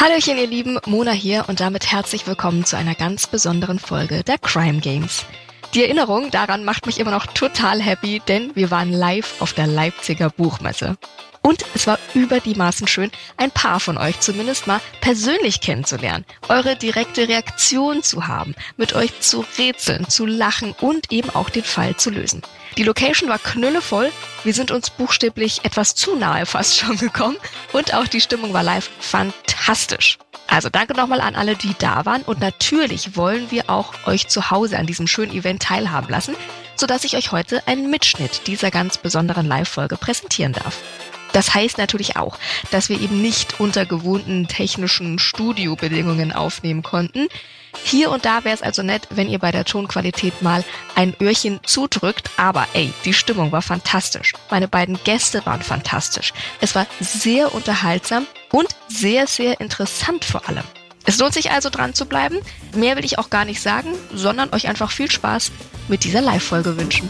Hallöchen, ihr Lieben, Mona hier und damit herzlich willkommen zu einer ganz besonderen Folge der Crime Games. Die Erinnerung daran macht mich immer noch total happy, denn wir waren live auf der Leipziger Buchmesse. Und es war über die Maßen schön, ein paar von euch zumindest mal persönlich kennenzulernen, eure direkte Reaktion zu haben, mit euch zu rätseln, zu lachen und eben auch den Fall zu lösen. Die Location war knüllevoll, wir sind uns buchstäblich etwas zu nahe fast schon gekommen und auch die Stimmung war live fantastisch. Also danke nochmal an alle, die da waren und natürlich wollen wir auch euch zu Hause an diesem schönen Event teilhaben lassen, sodass ich euch heute einen Mitschnitt dieser ganz besonderen Live-Folge präsentieren darf. Das heißt natürlich auch, dass wir eben nicht unter gewohnten technischen Studiobedingungen aufnehmen konnten. Hier und da wäre es also nett, wenn ihr bei der Tonqualität mal ein Öhrchen zudrückt, aber ey, die Stimmung war fantastisch. Meine beiden Gäste waren fantastisch. Es war sehr unterhaltsam und sehr, sehr interessant vor allem. Es lohnt sich also dran zu bleiben. Mehr will ich auch gar nicht sagen, sondern euch einfach viel Spaß mit dieser Live-Folge wünschen.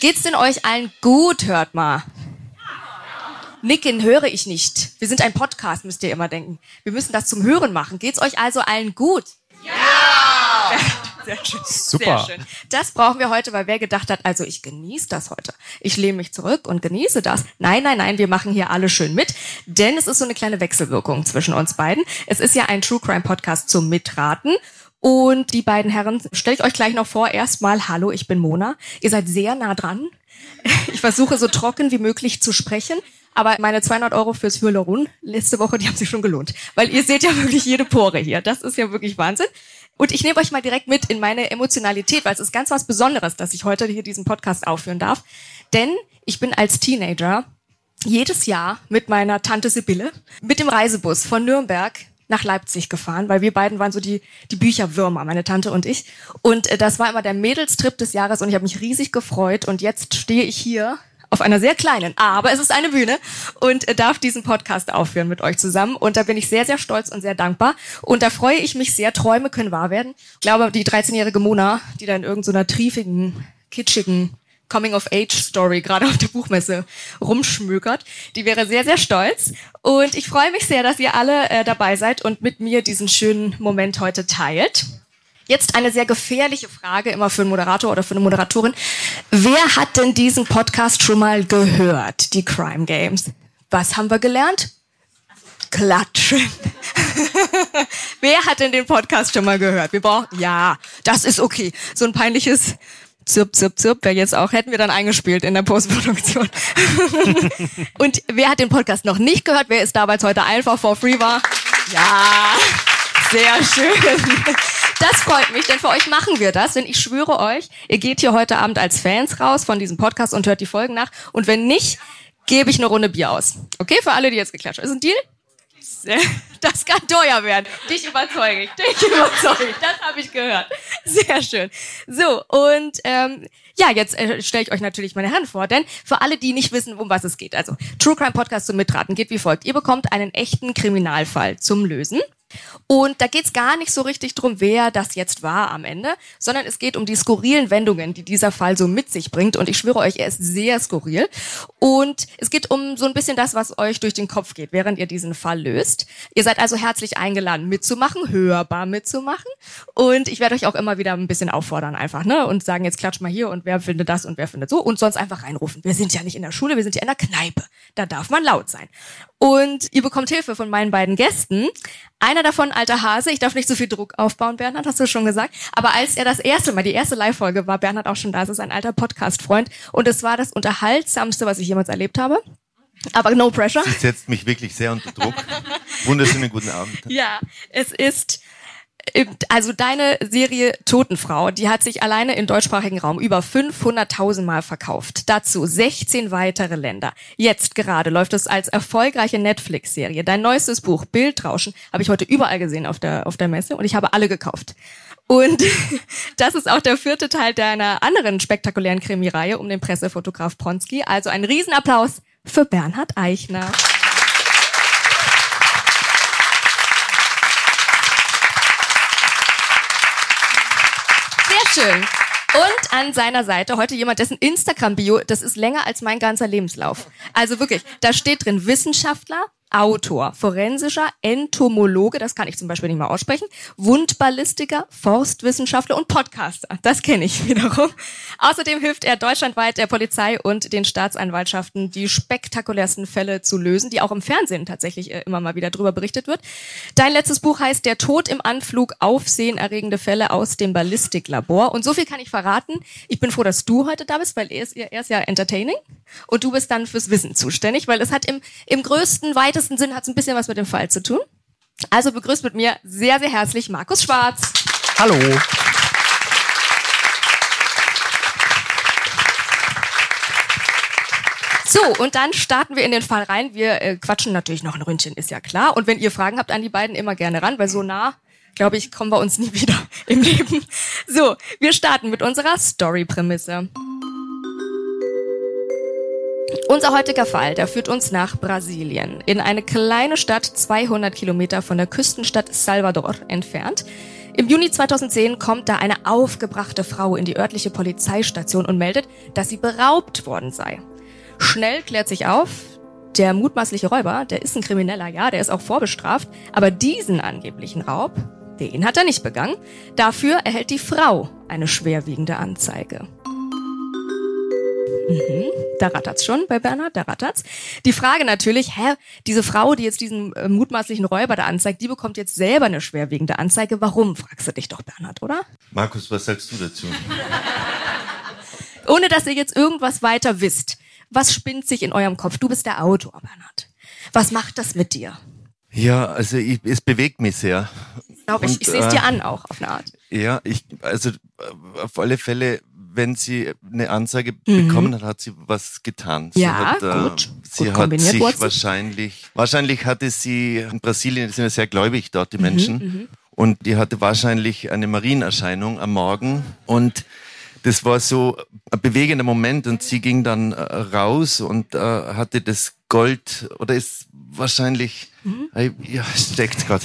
Geht's denn euch allen gut, hört mal? Nicken höre ich nicht. Wir sind ein Podcast, müsst ihr immer denken. Wir müssen das zum Hören machen. Geht's euch also allen gut? Ja! Sehr schön. Super. Sehr schön. Das brauchen wir heute, weil wer gedacht hat, also ich genieße das heute. Ich lehne mich zurück und genieße das. Nein, nein, nein, wir machen hier alle schön mit, denn es ist so eine kleine Wechselwirkung zwischen uns beiden. Es ist ja ein True Crime Podcast zum Mitraten und die beiden Herren, stelle ich euch gleich noch vor. Erstmal, hallo, ich bin Mona. Ihr seid sehr nah dran. Ich versuche so trocken wie möglich zu sprechen. Aber meine 200 Euro fürs Hyaluron letzte Woche, die haben sich schon gelohnt. Weil ihr seht ja wirklich jede Pore hier. Das ist ja wirklich Wahnsinn. Und ich nehme euch mal direkt mit in meine Emotionalität, weil es ist ganz was Besonderes, dass ich heute hier diesen Podcast aufführen darf. Denn ich bin als Teenager jedes Jahr mit meiner Tante Sibylle mit dem Reisebus von Nürnberg nach Leipzig gefahren, weil wir beiden waren so die, die Bücherwürmer, meine Tante und ich. Und äh, das war immer der Mädelstrip des Jahres und ich habe mich riesig gefreut. Und jetzt stehe ich hier auf einer sehr kleinen, aber es ist eine Bühne und äh, darf diesen Podcast aufführen mit euch zusammen. Und da bin ich sehr, sehr stolz und sehr dankbar. Und da freue ich mich sehr. Träume können wahr werden. Ich glaube, die 13-jährige Mona, die da in irgendeiner triefigen, kitschigen Coming-of-Age-Story gerade auf der Buchmesse rumschmökert. Die wäre sehr, sehr stolz. Und ich freue mich sehr, dass ihr alle äh, dabei seid und mit mir diesen schönen Moment heute teilt. Jetzt eine sehr gefährliche Frage, immer für einen Moderator oder für eine Moderatorin. Wer hat denn diesen Podcast schon mal gehört, die Crime Games? Was haben wir gelernt? Klatschen. Wer hat denn den Podcast schon mal gehört? Wir brauchen, ja, das ist okay. So ein peinliches Zirp, Zirp, Zirp wäre jetzt auch, hätten wir dann eingespielt in der Postproduktion. Und wer hat den Podcast noch nicht gehört? Wer ist da, weil es heute einfach for free war? Ja, sehr schön. Das freut mich, denn für euch machen wir das, denn ich schwöre euch, ihr geht hier heute Abend als Fans raus von diesem Podcast und hört die Folgen nach. Und wenn nicht, gebe ich eine Runde Bier aus. Okay, für alle, die jetzt geklatscht haben. Ist ein Deal? Das kann teuer werden. Dich überzeuge ich. Dich überzeuge ich. Das habe ich gehört. Sehr schön. So, und ähm, ja, jetzt äh, stelle ich euch natürlich meine Herren vor, denn für alle, die nicht wissen, um was es geht, also True Crime Podcast zum Mitraten geht wie folgt. Ihr bekommt einen echten Kriminalfall zum Lösen. Und da geht's gar nicht so richtig drum, wer das jetzt war am Ende, sondern es geht um die skurrilen Wendungen, die dieser Fall so mit sich bringt. Und ich schwöre euch, er ist sehr skurril. Und es geht um so ein bisschen das, was euch durch den Kopf geht, während ihr diesen Fall löst. Ihr seid also herzlich eingeladen, mitzumachen, hörbar mitzumachen. Und ich werde euch auch immer wieder ein bisschen auffordern einfach, ne? Und sagen, jetzt klatsch mal hier und wer findet das und wer findet so. Und sonst einfach reinrufen. Wir sind ja nicht in der Schule, wir sind ja in der Kneipe. Da darf man laut sein. Und ihr bekommt Hilfe von meinen beiden Gästen. Einer davon, alter Hase, ich darf nicht so viel Druck aufbauen, Bernhard, hast du schon gesagt. Aber als er das erste Mal, die erste Live-Folge war, Bernhard auch schon da, es ist ein alter Podcast-Freund. Und es war das Unterhaltsamste, was ich jemals erlebt habe. Aber no pressure. Sie setzt mich wirklich sehr unter Druck. Wunderschönen guten Abend. Ja, es ist also deine Serie Totenfrau, die hat sich alleine im deutschsprachigen Raum über 500.000 Mal verkauft. Dazu 16 weitere Länder. Jetzt gerade läuft es als erfolgreiche Netflix-Serie. Dein neuestes Buch Bildrauschen habe ich heute überall gesehen auf der, auf der Messe und ich habe alle gekauft. Und das ist auch der vierte Teil deiner anderen spektakulären Krimireihe um den Pressefotograf Pronski. Also ein Riesenapplaus für Bernhard Eichner. Schön. Und an seiner Seite heute jemand, dessen Instagram-Bio, das ist länger als mein ganzer Lebenslauf. Also wirklich, da steht drin Wissenschaftler, Autor, forensischer Entomologe, das kann ich zum Beispiel nicht mal aussprechen, Wundballistiker, Forstwissenschaftler und Podcaster. Das kenne ich wiederum. Außerdem hilft er deutschlandweit der Polizei und den Staatsanwaltschaften, die spektakulärsten Fälle zu lösen, die auch im Fernsehen tatsächlich äh, immer mal wieder drüber berichtet wird. Dein letztes Buch heißt Der Tod im Anflug, aufsehenerregende Fälle aus dem Ballistiklabor. Und so viel kann ich verraten. Ich bin froh, dass du heute da bist, weil er ist, er ist ja entertaining und du bist dann fürs Wissen zuständig, weil es hat im, im größten, weitesten weitesten Sinn hat es ein bisschen was mit dem Fall zu tun. Also begrüßt mit mir sehr, sehr herzlich Markus Schwarz. Hallo. So, und dann starten wir in den Fall rein. Wir äh, quatschen natürlich noch ein Ründchen, ist ja klar. Und wenn ihr Fragen habt an die beiden, immer gerne ran, weil so nah, glaube ich, kommen wir uns nie wieder im Leben. So, wir starten mit unserer Story-Prämisse. Unser heutiger Fall, der führt uns nach Brasilien, in eine kleine Stadt 200 Kilometer von der Küstenstadt Salvador entfernt. Im Juni 2010 kommt da eine aufgebrachte Frau in die örtliche Polizeistation und meldet, dass sie beraubt worden sei. Schnell klärt sich auf, der mutmaßliche Räuber, der ist ein Krimineller, ja, der ist auch vorbestraft, aber diesen angeblichen Raub, den hat er nicht begangen. Dafür erhält die Frau eine schwerwiegende Anzeige. Mhm. Da rattert's schon bei Bernhard, da rattert's. Die Frage natürlich, hä, diese Frau, die jetzt diesen äh, mutmaßlichen Räuber da anzeigt, die bekommt jetzt selber eine schwerwiegende Anzeige. Warum, fragst du dich doch, Bernhard, oder? Markus, was sagst du dazu? Ohne dass ihr jetzt irgendwas weiter wisst. Was spinnt sich in eurem Kopf? Du bist der Autor, Bernhard. Was macht das mit dir? Ja, also ich, es bewegt mich sehr. Glaube ich. Ich sehe es äh, dir an auch auf eine Art. Ja, ich also auf alle Fälle wenn sie eine Anzeige mhm. bekommen hat, hat sie was getan. Sie ja, hat, äh, gut. Sie gut hat sich Wurzel. wahrscheinlich, wahrscheinlich hatte sie in Brasilien, sind ja sehr gläubig dort die mhm, Menschen, mhm, und die hatte wahrscheinlich eine Marienerscheinung am Morgen und das war so ein bewegender Moment und sie ging dann äh, raus und äh, hatte das Gold oder ist wahrscheinlich, mhm. äh, ja, steckt gerade.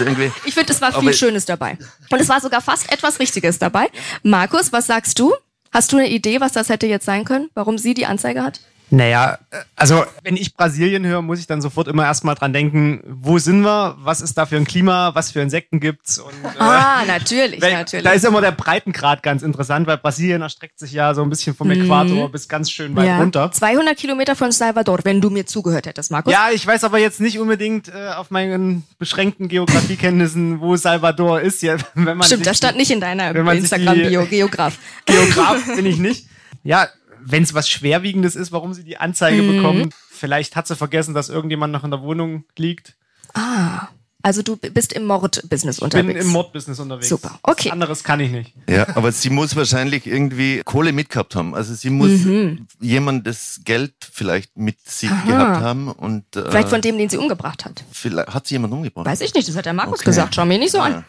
Irgendwie. Ich finde, es war viel Schönes dabei. Und es war sogar fast etwas Richtiges dabei. Markus, was sagst du? Hast du eine Idee, was das hätte jetzt sein können? Warum sie die Anzeige hat? Naja, also wenn ich Brasilien höre, muss ich dann sofort immer erstmal dran denken, wo sind wir, was ist da für ein Klima, was für Insekten gibt's und äh, Ah, natürlich, natürlich. Da ist immer der Breitengrad ganz interessant, weil Brasilien erstreckt sich ja so ein bisschen vom Äquator mhm. bis ganz schön weit ja. runter. 200 Kilometer von Salvador, wenn du mir zugehört hättest, Markus. Ja, ich weiß aber jetzt nicht unbedingt äh, auf meinen beschränkten Geografiekenntnissen, wo Salvador ist. Ja, wenn man Stimmt, das stand nicht in deiner Instagram-Bio, Geograf. Geograf bin ich nicht. Ja, wenn es was Schwerwiegendes ist, warum sie die Anzeige mhm. bekommen. Vielleicht hat sie vergessen, dass irgendjemand noch in der Wohnung liegt. Ah. Also du bist im Mordbusiness unterwegs. Ich bin im Mordbusiness unterwegs. Super, okay. Was anderes kann ich nicht. Ja, aber sie muss wahrscheinlich irgendwie Kohle mitgehabt haben. Also sie muss mhm. jemand das Geld vielleicht mit sich Aha. gehabt haben und äh, vielleicht von dem, den sie umgebracht hat. Vielleicht hat sie jemand umgebracht. Weiß ich nicht. Das hat der Markus okay. gesagt. Schau mir nicht so ah, an.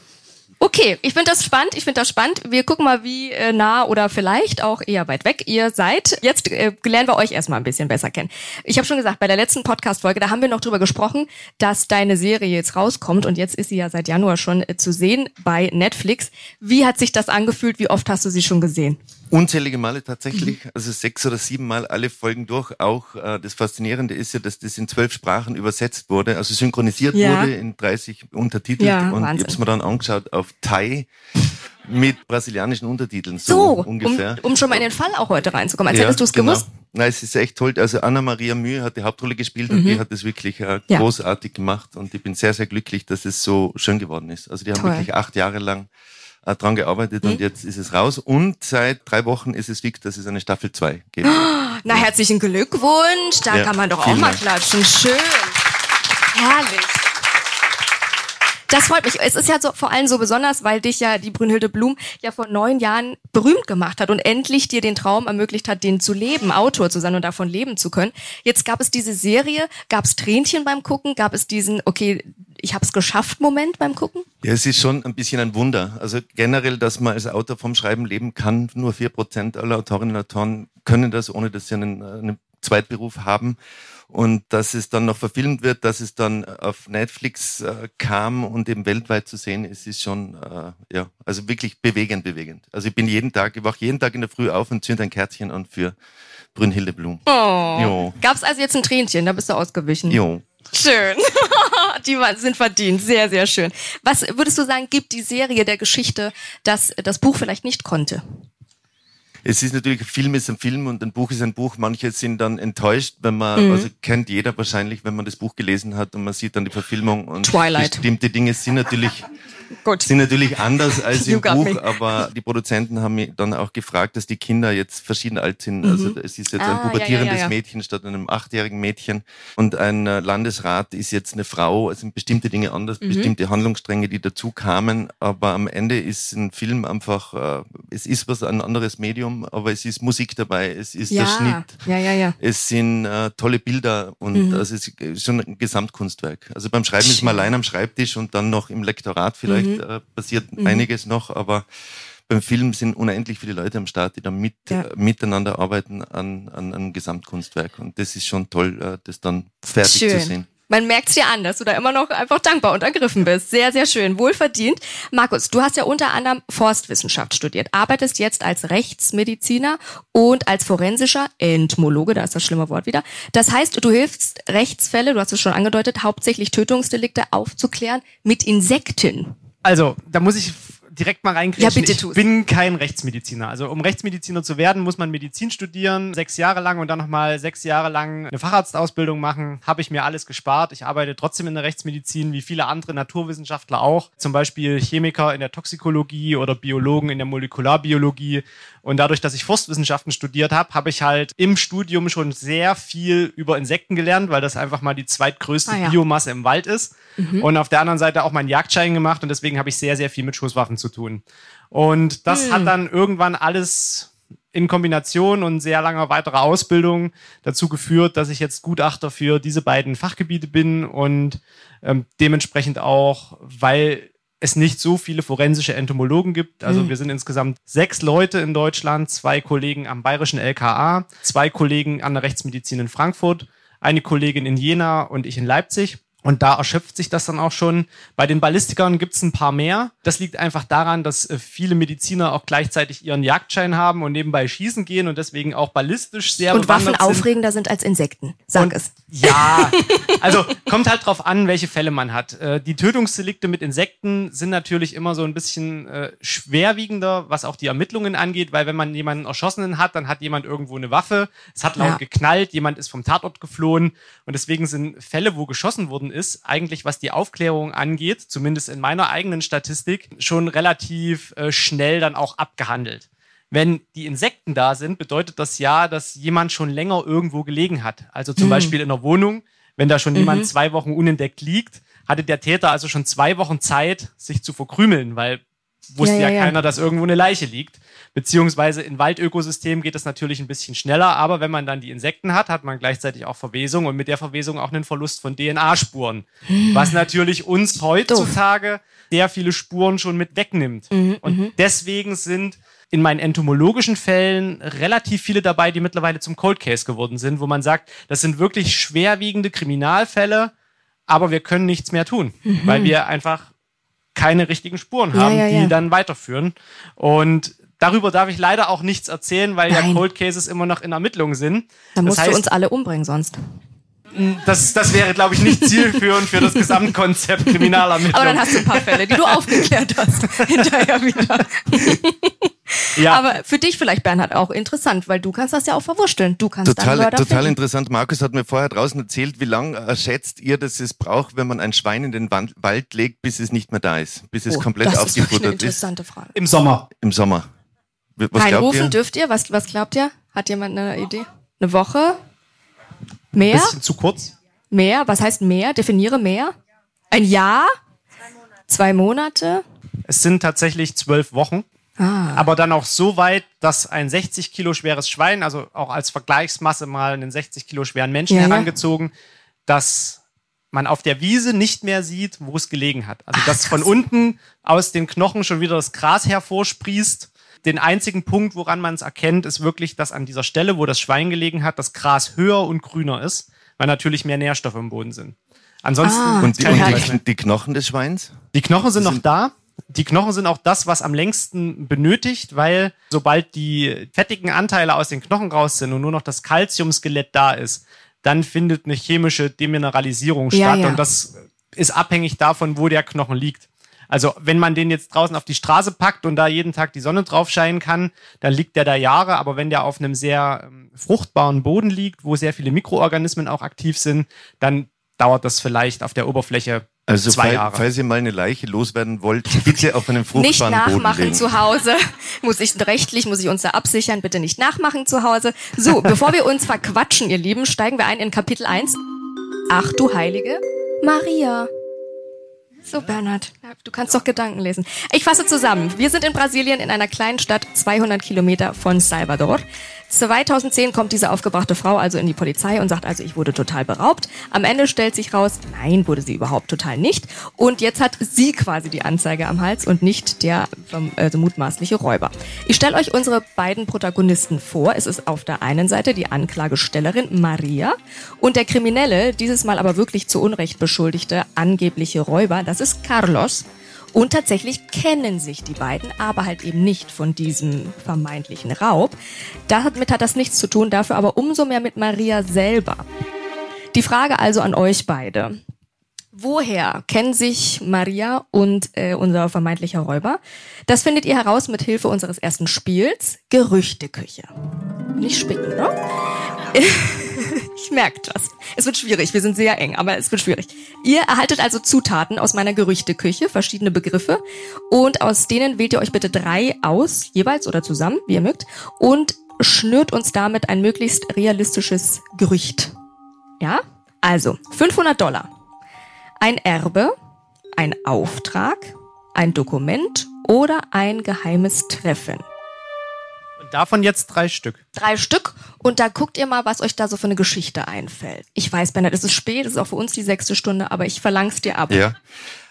Okay, ich finde das spannend. Ich finde das spannend. Wir gucken mal, wie äh, nah oder vielleicht auch eher weit weg ihr seid. Jetzt äh, lernen wir euch erstmal ein bisschen besser kennen. Ich habe schon gesagt, bei der letzten Podcast-Folge, da haben wir noch drüber gesprochen, dass deine Serie jetzt rauskommt und jetzt ist sie ja seit Januar schon äh, zu sehen bei Netflix. Wie hat sich das angefühlt? Wie oft hast du sie schon gesehen? Unzählige Male tatsächlich, mhm. also sechs oder sieben Mal alle Folgen durch. Auch äh, das Faszinierende ist ja, dass das in zwölf Sprachen übersetzt wurde, also synchronisiert ja. wurde in 30 Untertiteln. Ja, und Wahnsinn. ich habe es mir dann angeschaut auf Thai mit brasilianischen Untertiteln, so, so ungefähr. Um, um schon mal in den Fall auch heute reinzukommen. Als ja, hättest du es genau. gewusst. Nein, es ist echt toll. Also Anna-Maria Mühe hat die Hauptrolle gespielt mhm. und die hat es wirklich äh, großartig gemacht und ich bin sehr, sehr glücklich, dass es so schön geworden ist. Also die haben toll. wirklich acht Jahre lang dran gearbeitet mhm. und jetzt ist es raus. Und seit drei Wochen ist es fix, dass es eine Staffel 2 gibt. Na, herzlichen Glückwunsch. Da ja, kann man doch auch mal klatschen. Schön. Herrlich. Das freut mich. Es ist ja so, vor allem so besonders, weil dich ja die Brünnhilde Blum ja vor neun Jahren berühmt gemacht hat und endlich dir den Traum ermöglicht hat, den zu leben, Autor zu sein und davon leben zu können. Jetzt gab es diese Serie, gab es Tränchen beim Gucken, gab es diesen, okay, ich habe es geschafft Moment beim Gucken? Ja, es ist schon ein bisschen ein Wunder. Also generell, dass man als Autor vom Schreiben leben kann, nur vier Prozent aller Autorinnen und Autoren können das, ohne dass sie einen, einen Zweitberuf haben. Und dass es dann noch verfilmt wird, dass es dann auf Netflix äh, kam und eben weltweit zu sehen ist, ist schon, äh, ja, also wirklich bewegend, bewegend. Also ich bin jeden Tag, ich wache jeden Tag in der Früh auf und zünde ein Kerzchen an für Brünnhilde Blum. Oh. Gab es also jetzt ein Tränchen, da bist du ausgewichen. Jo. Schön. die sind verdient. Sehr, sehr schön. Was würdest du sagen, gibt die Serie der Geschichte, dass das Buch vielleicht nicht konnte? Es ist natürlich, ein Film ist ein Film und ein Buch ist ein Buch. Manche sind dann enttäuscht, wenn man, mhm. also kennt jeder wahrscheinlich, wenn man das Buch gelesen hat und man sieht dann die Verfilmung und Twilight. bestimmte Dinge sind natürlich Gut. Sind natürlich anders als im Buch, me. aber die Produzenten haben mich dann auch gefragt, dass die Kinder jetzt verschieden alt sind. Mhm. Also es ist jetzt ah, ein pubertierendes ja, ja, ja, Mädchen statt einem achtjährigen Mädchen. Und ein äh, Landesrat ist jetzt eine Frau. Es sind bestimmte Dinge anders, mhm. bestimmte Handlungsstränge, die dazu kamen. Aber am Ende ist ein Film einfach, äh, es ist was ein anderes Medium, aber es ist Musik dabei, es ist der Schnitt. Es sind äh, tolle Bilder und mhm. also es ist schon ein Gesamtkunstwerk. Also beim Schreiben ist man allein am Schreibtisch und dann noch im Lektorat vielleicht vielleicht mhm. äh, passiert mhm. einiges noch, aber beim Film sind unendlich viele Leute am Start, die da mit, ja. äh, miteinander arbeiten an, an einem Gesamtkunstwerk. Und das ist schon toll, äh, das dann fertig Schön. zu sehen. Man merkt es dir an, dass du da immer noch einfach dankbar und ergriffen bist. Sehr, sehr schön. Wohlverdient. Markus, du hast ja unter anderem Forstwissenschaft studiert, arbeitest jetzt als Rechtsmediziner und als forensischer Entomologe, da ist das schlimme Wort wieder. Das heißt, du hilfst Rechtsfälle, du hast es schon angedeutet, hauptsächlich Tötungsdelikte aufzuklären mit Insekten. Also, da muss ich direkt mal reingreifen. Ja, bitte tu's. Ich bin kein Rechtsmediziner. Also um Rechtsmediziner zu werden, muss man Medizin studieren, sechs Jahre lang und dann nochmal sechs Jahre lang eine Facharztausbildung machen. Habe ich mir alles gespart. Ich arbeite trotzdem in der Rechtsmedizin, wie viele andere Naturwissenschaftler auch. Zum Beispiel Chemiker in der Toxikologie oder Biologen in der Molekularbiologie. Und dadurch, dass ich Forstwissenschaften studiert habe, habe ich halt im Studium schon sehr viel über Insekten gelernt, weil das einfach mal die zweitgrößte ah, ja. Biomasse im Wald ist. Mhm. Und auf der anderen Seite auch meinen Jagdschein gemacht und deswegen habe ich sehr, sehr viel mit Schusswaffen zu tun. Und das mhm. hat dann irgendwann alles in Kombination und sehr langer weiterer Ausbildung dazu geführt, dass ich jetzt Gutachter für diese beiden Fachgebiete bin und ähm, dementsprechend auch, weil es nicht so viele forensische Entomologen gibt. Also mhm. wir sind insgesamt sechs Leute in Deutschland, zwei Kollegen am bayerischen LKA, zwei Kollegen an der Rechtsmedizin in Frankfurt, eine Kollegin in Jena und ich in Leipzig. Und da erschöpft sich das dann auch schon. Bei den Ballistikern gibt es ein paar mehr. Das liegt einfach daran, dass äh, viele Mediziner auch gleichzeitig ihren Jagdschein haben und nebenbei schießen gehen und deswegen auch ballistisch sehr Und Waffen sind. aufregender sind als Insekten. Sag und, es. Ja, also kommt halt drauf an, welche Fälle man hat. Äh, die Tötungsdelikte mit Insekten sind natürlich immer so ein bisschen äh, schwerwiegender, was auch die Ermittlungen angeht, weil wenn man jemanden erschossenen hat, dann hat jemand irgendwo eine Waffe, es hat laut ja. geknallt, jemand ist vom Tatort geflohen und deswegen sind Fälle, wo geschossen wurden, ist, eigentlich was die Aufklärung angeht, zumindest in meiner eigenen Statistik, schon relativ äh, schnell dann auch abgehandelt. Wenn die Insekten da sind, bedeutet das ja, dass jemand schon länger irgendwo gelegen hat. Also zum mhm. Beispiel in der Wohnung, wenn da schon mhm. jemand zwei Wochen unentdeckt liegt, hatte der Täter also schon zwei Wochen Zeit, sich zu verkrümeln, weil wusste ja, ja, ja, keiner, dass irgendwo eine Leiche liegt. Beziehungsweise in Waldökosystemen geht das natürlich ein bisschen schneller, aber wenn man dann die Insekten hat, hat man gleichzeitig auch Verwesung und mit der Verwesung auch einen Verlust von DNA-Spuren. Hm. Was natürlich uns heutzutage Doof. sehr viele Spuren schon mit wegnimmt. Mhm, und mhm. deswegen sind in meinen entomologischen Fällen relativ viele dabei, die mittlerweile zum Cold Case geworden sind, wo man sagt, das sind wirklich schwerwiegende Kriminalfälle, aber wir können nichts mehr tun, mhm. weil wir einfach keine richtigen Spuren haben, ja, ja, ja. die dann weiterführen. Und darüber darf ich leider auch nichts erzählen, weil Nein. ja Cold Cases immer noch in Ermittlungen sind. Dann musst das heißt, du uns alle umbringen sonst. Das, das wäre, glaube ich, nicht zielführend für das Gesamtkonzept Kriminalermittlung. Aber dann hast du ein paar Fälle, die du aufgeklärt hast, hinterher wieder. Ja. Aber für dich vielleicht, Bernhard, auch interessant, weil du kannst das ja auch verwursteln. Du kannst total, total interessant. Markus hat mir vorher draußen erzählt, wie lange schätzt ihr, dass es braucht, wenn man ein Schwein in den Wald legt, bis es nicht mehr da ist, bis es oh, komplett das aufgefuttert ist. Das ist eine interessante Frage. Im Sommer. Im Sommer. Was Reinrufen ihr? dürft ihr? Was, was glaubt ihr? Hat jemand eine Idee? Eine Woche? Mehr? Ein bisschen zu kurz. Mehr? Was heißt mehr? Definiere mehr. Ein Jahr? Zwei Monate. Zwei Monate? Es sind tatsächlich zwölf Wochen. Ah. Aber dann auch so weit, dass ein 60 Kilo schweres Schwein, also auch als Vergleichsmasse mal einen 60 Kilo schweren Menschen ja, herangezogen, ja. dass man auf der Wiese nicht mehr sieht, wo es gelegen hat. Also Ach, dass von unten aus den Knochen schon wieder das Gras hervorsprießt Den einzigen Punkt, woran man es erkennt, ist wirklich, dass an dieser Stelle, wo das Schwein gelegen hat, das Gras höher und grüner ist, weil natürlich mehr Nährstoffe im Boden sind. Ansonsten. Ah, und die, und die, die Knochen des Schweins? die Knochen sind noch da. Die Knochen sind auch das, was am längsten benötigt, weil sobald die fettigen Anteile aus den Knochen raus sind und nur noch das Calciumskelett da ist, dann findet eine chemische Demineralisierung Ja, statt ja. und das ist abhängig davon, wo der Knochen liegt. Also wenn man den jetzt draußen auf die Straße packt und da jeden Tag die Sonne drauf scheinen kann, dann liegt der da Jahre. Aber wenn der auf einem sehr ähm, fruchtbaren Boden liegt, wo sehr viele Mikroorganismen auch aktiv sind, dann dauert das vielleicht auf der Oberfläche Also zwei fall- Jahre. falls ihr mal eine Leiche loswerden wollt, bitte auf einen Nicht fruchtbaren Boden nachmachen legen. zu Hause. Muss ich rechtlich, muss ich uns da absichern. Bitte nicht nachmachen zu Hause. So, bevor wir uns verquatschen, ihr Lieben, steigen wir ein in Kapitel 1. Ach du Heilige Maria. So, Bernhard, du kannst doch Gedanken lesen. Ich fasse zusammen. Wir sind in Brasilien in einer kleinen Stadt 200 Kilometer von Salvador. 2010 kommt diese aufgebrachte Frau also in die Polizei und sagt also, ich wurde total beraubt. Am Ende stellt sich raus, nein, wurde sie überhaupt total nicht. Und jetzt hat sie quasi die Anzeige am Hals und nicht der ähm, also mutmaßliche Räuber. Ich stelle euch unsere beiden Protagonisten vor. Es ist auf der einen Seite die Anklagestellerin Maria und der Kriminelle, dieses Mal aber wirklich zu Unrecht beschuldigte angebliche Räuber, das ist Carlos. Und tatsächlich kennen sich die beiden, aber halt eben nicht von diesem vermeintlichen Raub. Damit hat das nichts zu tun, dafür aber umso mehr mit Maria selber. Die Frage also an euch beide. Woher kennen sich Maria und äh, unser vermeintlicher Räuber? Das findet ihr heraus mit Hilfe unseres ersten Spiels, Gerüchteküche. Nicht spicken, ne? Ich merke das. Es wird schwierig. Wir sind sehr eng, aber es wird schwierig. Ihr erhaltet also Zutaten aus meiner Gerüchteküche, verschiedene Begriffe. Und aus denen wählt ihr euch bitte drei aus, jeweils oder zusammen, wie ihr mögt. Und schnürt uns damit ein möglichst realistisches Gerücht. Ja? Also, 500 Dollar. Ein Erbe, ein Auftrag, ein Dokument oder ein geheimes Treffen. Und davon jetzt drei Stück. Drei Stück und da guckt ihr mal, was euch da so für eine Geschichte einfällt. Ich weiß, Bernhard, es ist spät, es ist auch für uns die sechste Stunde, aber ich verlang's dir ab. Ja.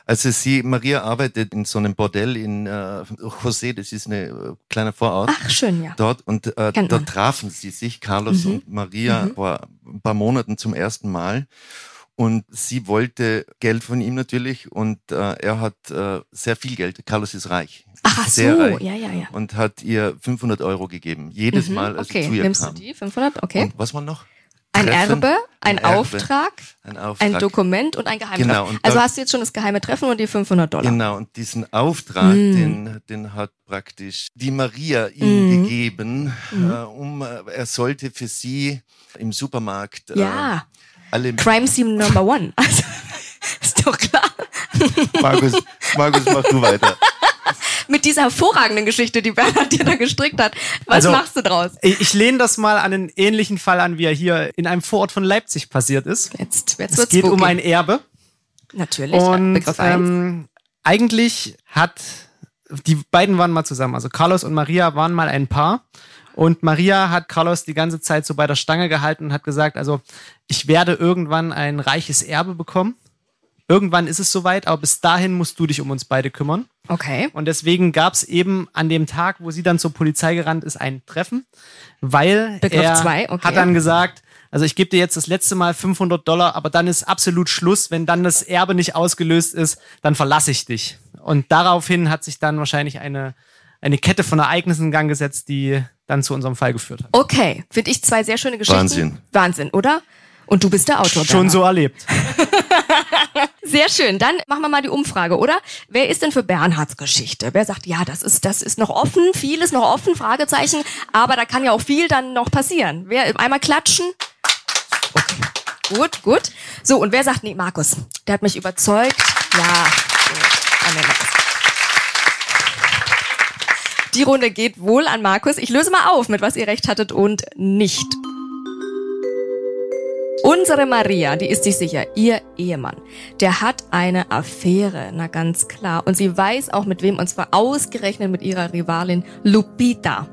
Also sie, Maria arbeitet in so einem Bordell in äh, José, das ist eine äh, kleine Vorort. Ach, schön, ja. Dort und äh, dort trafen sie sich, Carlos Mhm. und Maria, vor ein paar Monaten zum ersten Mal. Und sie wollte Geld von ihm natürlich und äh, er hat äh, sehr viel Geld. Carlos ist reich. Ach, so, reich. ja, ja, ja. Und hat ihr 500 Euro gegeben. Jedes Mhm, Mal, als okay, sie zu ihr nimmst kam. du die 500? Okay. Und was war noch? ein Treffen, Erbe, ein, ein Erbe, Auftrag, Ein Auftrag. ein Dokument und ein Geheimtreffen. Genau, und also hast du jetzt schon das geheime Treffen und die 500 Dollar. Genau, und diesen Auftrag, Mm. den, den hat praktisch die Maria ihm Mm. gegeben, äh, um, äh, er sollte für sie im Supermarkt äh, Ja, alle, Crime Scene Number One. Also, ist doch klar. Markus, Markus, mach du weiter. Mit dieser hervorragenden Geschichte, die Bernhard dir da gestrickt hat. Was Also- machst du draus? Ich, ich lehne das mal an einen ähnlichen Fall an, wie er hier in einem Vorort von Leipzig passiert ist. Jetzt, jetzt Es geht um ein Erbe. Natürlich, Und Begriff ähm, eigentlich hat die beiden waren mal zusammen. Also Carlos und Maria waren mal ein Paar. Und Maria hat Carlos die ganze Zeit so bei der Stange gehalten und hat gesagt, also ich werde irgendwann ein reiches Erbe bekommen. Irgendwann ist es soweit, aber bis dahin musst du dich um uns beide kümmern. Okay. Und deswegen gab es eben an dem Tag, wo sie dann zur Polizei gerannt ist, ein Treffen, weil Begriff er zwei, okay. hat dann gesagt, also ich gebe dir jetzt das letzte Mal 500 Dollar, aber dann ist absolut Schluss. Wenn dann das Erbe nicht ausgelöst ist, dann verlasse ich dich. Und daraufhin hat sich dann wahrscheinlich eine, eine Kette von Ereignissen in Gang gesetzt, die dann zu unserem Fall geführt hat. Okay, finde ich zwei sehr schöne Geschichten. Wahnsinn. Wahnsinn, oder? Und du bist der Autor. Schon Bernhard. so erlebt. Sehr schön. Dann machen wir mal die Umfrage, oder? Wer ist denn für Bernhards Geschichte? Wer sagt, ja, das ist, das ist noch offen, viel ist noch offen, Fragezeichen, aber da kann ja auch viel dann noch passieren. Wer, einmal klatschen? Okay. Gut, gut. So, und wer sagt, nee, Markus, der hat mich überzeugt. Ja. gut. Dann nehmen wir das. Die Runde geht wohl an Markus. Ich löse mal auf, mit was ihr recht hattet und nicht. Unsere Maria, die ist sich sicher, ihr Ehemann, der hat eine Affäre, na ganz klar. Und sie weiß auch mit wem, und zwar ausgerechnet mit ihrer Rivalin Lupita.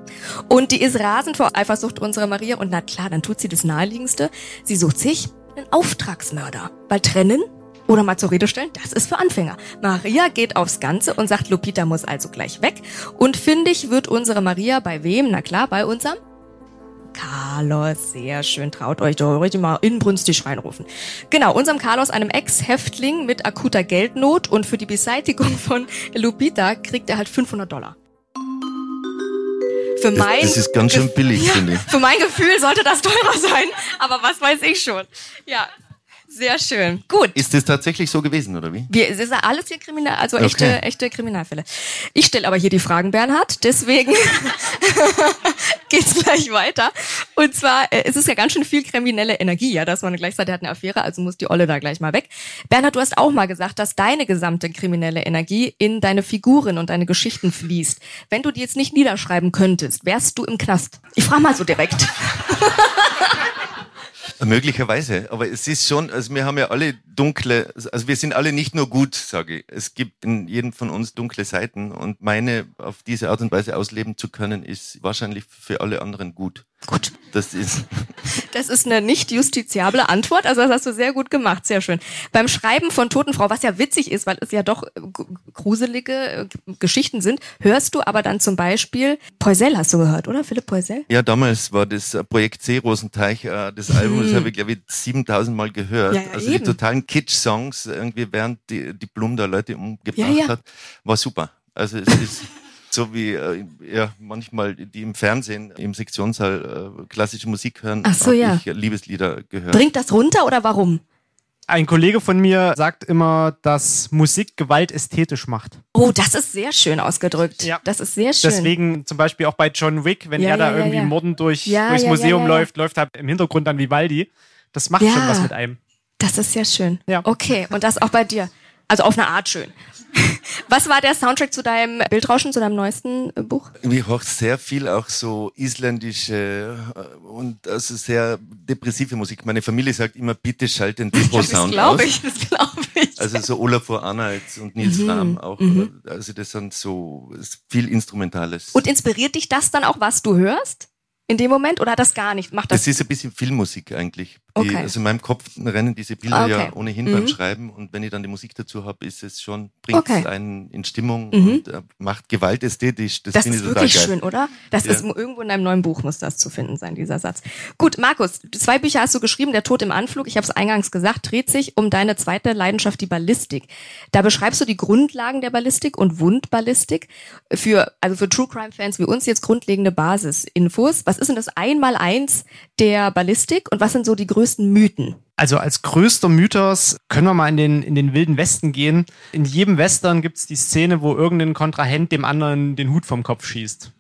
Und die ist rasend vor Eifersucht, unsere Maria. Und na klar, dann tut sie das Naheliegendste. Sie sucht sich einen Auftragsmörder. Weil trennen oder mal zur Rede stellen, das ist für Anfänger. Maria geht aufs Ganze und sagt, Lupita muss also gleich weg. Und findig wird unsere Maria bei wem? Na klar, bei unserem Carlos, sehr schön. Traut euch doch heute mal inbrünstig reinrufen. Genau, unserem Carlos, einem Ex-Häftling mit akuter Geldnot und für die Beseitigung von Lupita kriegt er halt 500 Dollar. Für mein, das, das ist ganz schön billig, ja, finde ich. Für mein Gefühl sollte das teurer sein, aber was weiß ich schon. Ja, sehr schön. Gut. Ist das tatsächlich so gewesen, oder wie? Wir, es ist alles hier kriminal, also echte, okay. echte Kriminalfälle. Ich stelle aber hier die Fragen, Bernhard, deswegen geht's gleich weiter. Und zwar, äh, es ist ja ganz schön viel kriminelle Energie, ja, dass man gleichzeitig hat eine Affäre, also muss die Olle da gleich mal weg. Bernhard, du hast auch mal gesagt, dass deine gesamte kriminelle Energie in deine Figuren und deine Geschichten fließt. Wenn du die jetzt nicht niederschreiben könntest, wärst du im Knast. Ich frage mal so direkt. Möglicherweise, aber es ist schon, also wir haben ja alle dunkle, also wir sind alle nicht nur gut, sage ich. Es gibt in jedem von uns dunkle Seiten und meine auf diese Art und Weise ausleben zu können, ist wahrscheinlich für alle anderen gut. Gut. Das ist. Das ist eine nicht justiziable Antwort. Also das hast du sehr gut gemacht. Sehr schön. Beim Schreiben von Totenfrau, was ja witzig ist, weil es ja doch gruselige äh, Geschichten sind, hörst du aber dann zum Beispiel Poisel hast du gehört, oder? Philipp Poisel? Ja, damals war das äh, Projekt C Rosenteich, äh, das Album, hm. das habe ich glaube ich 7000 Mal gehört. Ja, ja, also eben. die totalen Kitsch-Songs, irgendwie während die, die Blum da Leute umgebracht ja, hat, war super. Also es ist so wie äh, ja, manchmal die im Fernsehen, im Sektionssaal äh, klassische Musik hören, Ach so, ja. ich Liebeslieder gehört. Bringt das runter oder warum? Ein Kollege von mir sagt immer, dass Musik Gewalt ästhetisch macht. Oh, das ist sehr schön ausgedrückt. Ja. Das ist sehr schön. Deswegen zum Beispiel auch bei John Wick, wenn ja, er da ja, irgendwie ja. morden durch, durchs Museum läuft, läuft halt im Hintergrund dann Vivaldi. Das macht schon was mit einem. Das ist sehr schön. Ja. Okay, und das auch bei dir. Also auf eine Art schön. Was war der Soundtrack zu deinem Bildrauschen, zu deinem neuesten äh, Buch? Ich höre sehr viel auch so isländische äh, und also sehr depressive Musik. Meine Familie sagt immer, bitte schalt den Depot-Sound aus. Das glaube ich, das glaube ich. Also so Olafur Arnalds und Nils mhm. Fram auch. Mhm. Also das sind so viel Instrumentales. Und inspiriert dich das dann auch, was du hörst? in dem Moment oder das gar nicht? Macht das? Das ist ein bisschen Filmmusik eigentlich. Die, okay. Also in meinem Kopf rennen diese Bilder okay. ja ohnehin mhm. beim Schreiben und wenn ich dann die Musik dazu habe, ist es schon, bringt okay. es einen in Stimmung mhm. und äh, macht Gewalt ästhetisch. Das, das ist wirklich schön, oder? Das ja. ist irgendwo in einem neuen Buch muss das zu finden sein, dieser Satz. Gut, Markus, zwei Bücher hast du geschrieben, Der Tod im Anflug, ich habe es eingangs gesagt, dreht sich um deine zweite Leidenschaft, die Ballistik. Da beschreibst du die Grundlagen der Ballistik und Wundballistik für, also für True Crime Fans wie uns jetzt grundlegende Basisinfos. Was ist denn das Einmaleins der Ballistik und was sind so die größten Mythen? Also als größter Mythos können wir mal in den, in den wilden Westen gehen. In jedem Western gibt es die Szene, wo irgendein Kontrahent dem anderen den Hut vom Kopf schießt.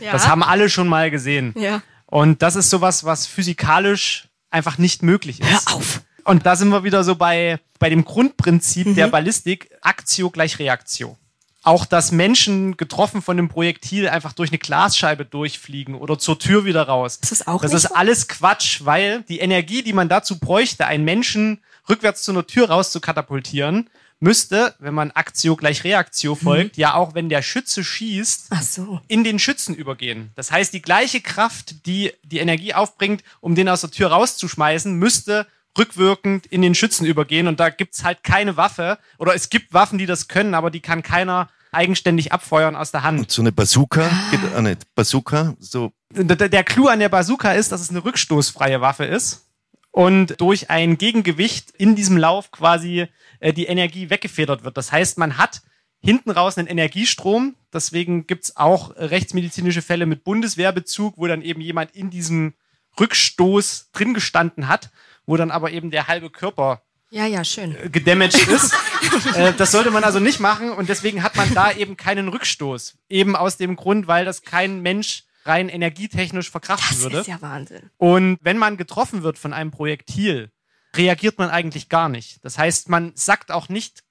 Ja. Das haben alle schon mal gesehen. Ja. Und das ist sowas, was physikalisch einfach nicht möglich ist. Hör auf! Und da sind wir wieder so bei, bei dem Grundprinzip mhm. der Ballistik, Aktio gleich Reaktio auch, dass Menschen getroffen von dem Projektil einfach durch eine Glasscheibe durchfliegen oder zur Tür wieder raus. Das ist auch Das ist alles Quatsch, weil die Energie, die man dazu bräuchte, einen Menschen rückwärts zu einer Tür raus zu katapultieren, müsste, wenn man Aktio gleich Reaktio folgt, mhm. ja auch wenn der Schütze schießt, so. in den Schützen übergehen. Das heißt, die gleiche Kraft, die die Energie aufbringt, um den aus der Tür rauszuschmeißen, müsste rückwirkend in den Schützen übergehen und da gibt's halt keine Waffe oder es gibt Waffen, die das können, aber die kann keiner eigenständig abfeuern aus der Hand. Und so eine Bazooka geht auch nicht. Bazooka, so. Der, der Clou an der Bazooka ist, dass es eine rückstoßfreie Waffe ist und durch ein Gegengewicht in diesem Lauf quasi äh, die Energie weggefedert wird. Das heißt, man hat hinten raus einen Energiestrom. Deswegen gibt's auch rechtsmedizinische Fälle mit Bundeswehrbezug, wo dann eben jemand in diesem Rückstoß drin gestanden hat wo dann aber eben der halbe Körper ja, ja, schön. Äh, gedamaged ist. äh, das sollte man also nicht machen und deswegen hat man da eben keinen Rückstoß. Eben aus dem Grund, weil das kein Mensch rein energietechnisch verkraften das würde. Das ist ja Wahnsinn. Und wenn man getroffen wird von einem Projektil, reagiert man eigentlich gar nicht. Das heißt, man sackt auch nicht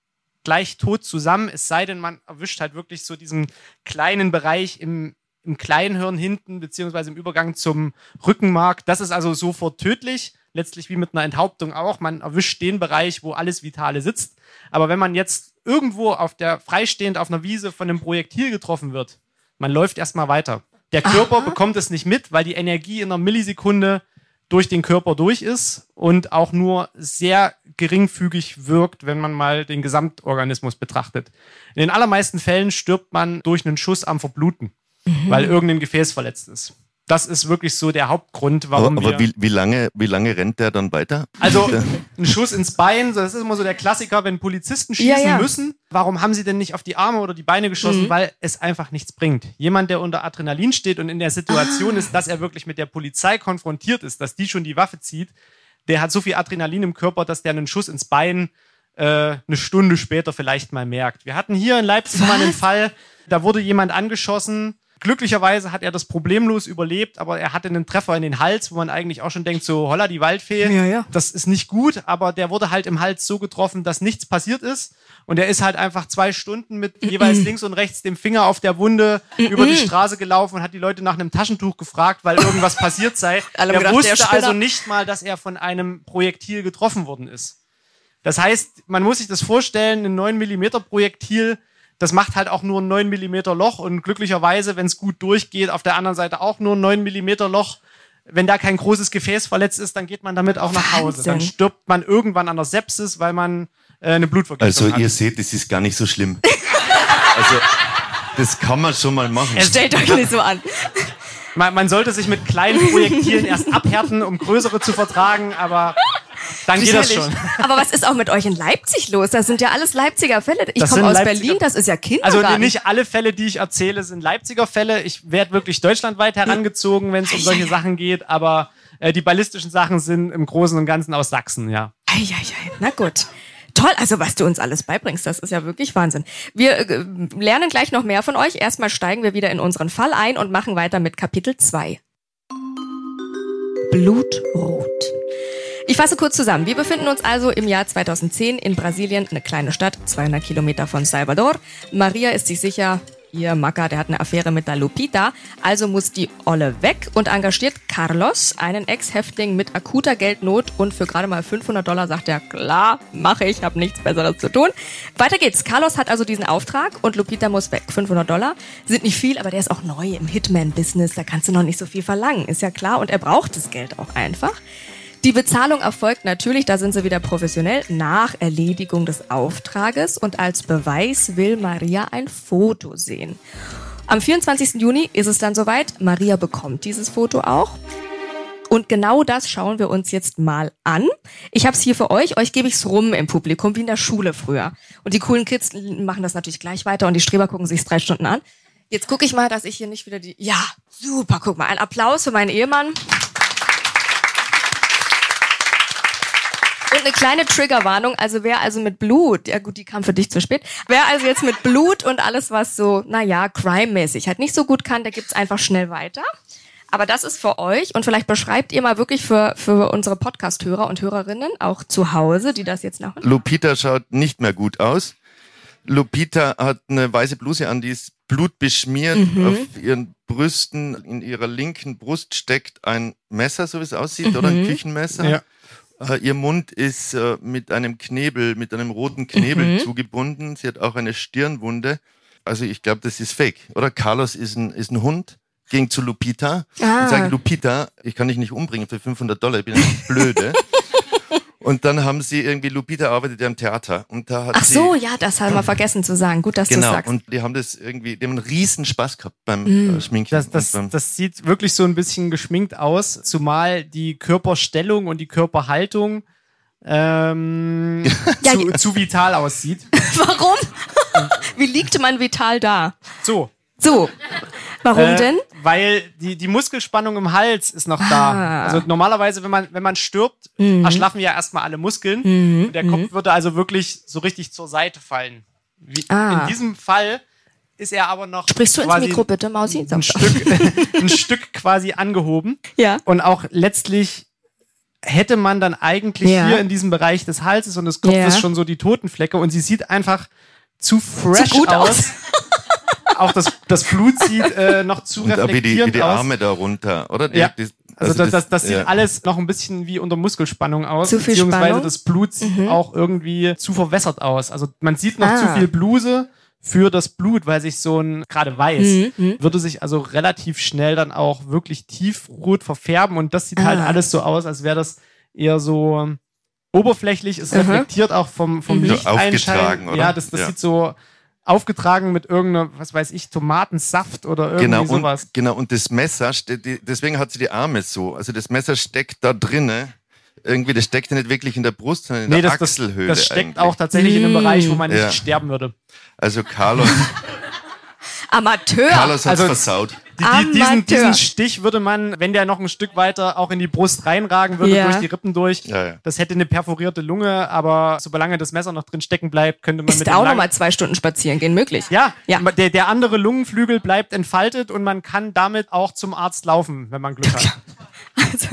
gleich tot zusammen, es sei denn, man erwischt halt wirklich so diesen kleinen Bereich im, im Kleinhirn hinten, beziehungsweise im Übergang zum Rückenmark. Das ist also sofort tödlich letztlich wie mit einer Enthauptung auch. Man erwischt den Bereich, wo alles Vitale sitzt. Aber wenn man jetzt irgendwo auf der freistehend auf einer Wiese von einem Projektil getroffen wird, man läuft erstmal weiter. Der Körper Aha. bekommt es nicht mit, weil die Energie in einer Millisekunde durch den Körper durch ist und auch nur sehr geringfügig wirkt, wenn man mal den Gesamtorganismus betrachtet. In den allermeisten Fällen stirbt man durch einen Schuss am Verbluten, mhm. weil irgendein Gefäß verletzt ist. Das ist wirklich so der Hauptgrund, warum aber, aber wie, wie, lange, wie lange rennt der dann weiter? Also ein Schuss ins Bein, das ist immer so der Klassiker, wenn Polizisten schießen ja, ja. müssen. Warum haben sie denn nicht auf die Arme oder die Beine geschossen? Mhm. Weil es einfach nichts bringt. Jemand, der unter Adrenalin steht und in der Situation ah. ist, dass er wirklich mit der Polizei konfrontiert ist, dass die schon die Waffe zieht, der hat so viel Adrenalin im Körper, dass der einen Schuss ins Bein äh, eine Stunde später vielleicht mal merkt. Wir hatten hier in Leipzig Was? mal einen Fall, da wurde jemand angeschossen, Glücklicherweise hat er das problemlos überlebt, aber er hatte einen Treffer in den Hals, wo man eigentlich auch schon denkt, so holla die Waldfee, ja, ja. das ist nicht gut, aber der wurde halt im Hals so getroffen, dass nichts passiert ist. Und er ist halt einfach zwei Stunden mit jeweils links und rechts dem Finger auf der Wunde über die Straße gelaufen und hat die Leute nach einem Taschentuch gefragt, weil irgendwas passiert sei. er gedacht, wusste also nicht mal, dass er von einem Projektil getroffen worden ist. Das heißt, man muss sich das vorstellen, ein 9 Millimeter Projektil das macht halt auch nur ein 9 mm Loch und glücklicherweise, wenn es gut durchgeht, auf der anderen Seite auch nur ein 9 mm Loch. Wenn da kein großes Gefäß verletzt ist, dann geht man damit auch nach Hause. Wahnsinn. Dann stirbt man irgendwann an der Sepsis, weil man äh, eine Blutvergiftung also, hat. Also ihr seht, das ist gar nicht so schlimm. also das kann man schon mal machen. Er stellt euch nicht so an. Man, man sollte sich mit kleinen Projektilen erst abhärten, um größere zu vertragen, aber dann geht das schon. Aber was ist auch mit euch in Leipzig los? Das sind ja alles Leipziger Fälle. Ich komme aus Leipziger Berlin, das ist ja Kindergarten. Also nicht alle Fälle, die ich erzähle, sind Leipziger Fälle. Ich werde wirklich deutschlandweit herangezogen, wenn es um solche Sachen geht, aber äh, die ballistischen Sachen sind im Großen und Ganzen aus Sachsen, ja. Eieiei, na gut. Toll, also was du uns alles beibringst, das ist ja wirklich Wahnsinn. Wir äh, lernen gleich noch mehr von euch. Erstmal steigen wir wieder in unseren Fall ein und machen weiter mit Kapitel 2. Blutrot. Ich fasse kurz zusammen. Wir befinden uns also im Jahr 2010 in Brasilien, eine kleine Stadt, 200 Kilometer von Salvador. Maria ist sich sicher, ihr Macker, der hat eine Affäre mit der Lupita, also muss die Olle weg und engagiert Carlos, einen Ex-Häftling mit akuter Geldnot und für gerade mal 500 Dollar sagt er, klar, mache ich, habe nichts Besseres zu tun. Weiter geht's. Carlos hat also diesen Auftrag und Lupita muss weg. 500 Dollar sind nicht viel, aber der ist auch neu im Hitman-Business, da kannst du noch nicht so viel verlangen, ist ja klar und er braucht das Geld auch einfach. Die Bezahlung erfolgt natürlich, da sind sie wieder professionell, nach Erledigung des Auftrages und als Beweis will Maria ein Foto sehen. Am 24. Juni ist es dann soweit. Maria bekommt dieses Foto auch. Und genau das schauen wir uns jetzt mal an. Ich habe es hier für euch. Euch gebe ich es rum im Publikum, wie in der Schule früher. Und die coolen Kids machen das natürlich gleich weiter und die Streber gucken sich drei Stunden an. Jetzt gucke ich mal, dass ich hier nicht wieder die... Ja, super, guck mal. Ein Applaus für meinen Ehemann. Und eine kleine Triggerwarnung, also wer also mit Blut, ja gut, die kam für dich zu spät, wer also jetzt mit Blut und alles, was so, naja, crime-mäßig halt nicht so gut kann, der gibt's einfach schnell weiter. Aber das ist für euch und vielleicht beschreibt ihr mal wirklich für, für unsere Podcast-Hörer und Hörerinnen, auch zu Hause, die das jetzt nach. Lupita schaut nicht mehr gut aus. Lupita hat eine weiße Bluse an, die ist blutbeschmiert. Mhm. Auf ihren Brüsten, in ihrer linken Brust steckt ein Messer, so wie es aussieht, mhm. oder ein mhm. Küchenmesser. Ja. Äh, ihr Mund ist äh, mit einem Knebel, mit einem roten Knebel mhm. zugebunden. Sie hat auch eine Stirnwunde. Also ich glaube, das ist fake. Oder Carlos ist ein, ist ein Hund, ging zu Lupita ah. und sagt, Lupita, ich kann dich nicht umbringen für 500 Dollar, ich bin ein blöde. Und dann haben sie irgendwie, Lupita arbeitet ja im Theater. Und da hat Ach so, ja, das haben wir vergessen zu sagen. Gut, dass genau, du sagst. und die haben das irgendwie, die haben einen riesen Spaß gehabt beim mm. Äh, Schminken. Das, das, beim das sieht wirklich so ein bisschen geschminkt aus, zumal die Körperstellung und die Körperhaltung ähm, ja, zu, zu vital aussieht. Warum? Wie liegt man vital da? So. So. Warum äh, denn? Weil die, die Muskelspannung im Hals ist noch da. Ah. Also normalerweise, wenn man, wenn man stirbt, mhm. erschlaffen ja erstmal alle Muskeln. Mhm. Und der Kopf mhm. würde also wirklich so richtig zur Seite fallen. Wie, ah. In diesem Fall ist er aber noch. Sprichst du ins Mikro bitte, Mausi? Ein, Stück, ein Stück quasi angehoben. Ja. Und auch letztlich hätte man dann eigentlich ja. hier in diesem Bereich des Halses und des Kopfes ja. schon so die Totenflecke und sie sieht einfach zu fresh zu aus. aus. auch das, das Blut sieht äh, noch zu und reflektierend wie die, wie die Arme darunter, oder? Die, ja. Die, also, also das, das, das sieht ja. alles noch ein bisschen wie unter Muskelspannung aus, zu viel beziehungsweise Spannung? das Blut sieht mhm. auch irgendwie zu verwässert aus. Also man sieht noch ah. zu viel Bluse für das Blut, weil sich so ein, gerade weiß, mhm, mhm. würde sich also relativ schnell dann auch wirklich tiefrot verfärben und das sieht halt ah. halt alles so aus, als wäre das eher so oberflächlich, es reflektiert auch vom, vom So Lichteinschein. aufgetragen, oder? Ja, das, das Ja. sieht so aufgetragen mit irgendeiner, was weiß ich, Tomatensaft oder irgendwie Genau, und, sowas. genau, und das Messer, deswegen hat sie die Arme so. Also das Messer steckt da drinnen. Irgendwie, das steckt ja nicht wirklich in der Brust, sondern in Nee, der das, das, Achselhöhle. das steckt eigentlich. auch tatsächlich in einem Bereich, wo man nicht Ja. sterben würde. Also Carlos, Amateur. Carlos hat's Also- versaut. Die, die, diesen, diesen Stich würde man, wenn der noch ein Stück weiter auch in die Brust reinragen würde, Ja. durch die Rippen durch. Ja, ja. Das hätte eine perforierte Lunge, aber solange das Messer noch drin stecken bleibt, könnte man ist mit da auch nochmal zwei Stunden spazieren gehen möglich. Ja, Ja. Der, der andere Lungenflügel bleibt entfaltet und man kann damit auch zum Arzt laufen, wenn man Glück hat. Also,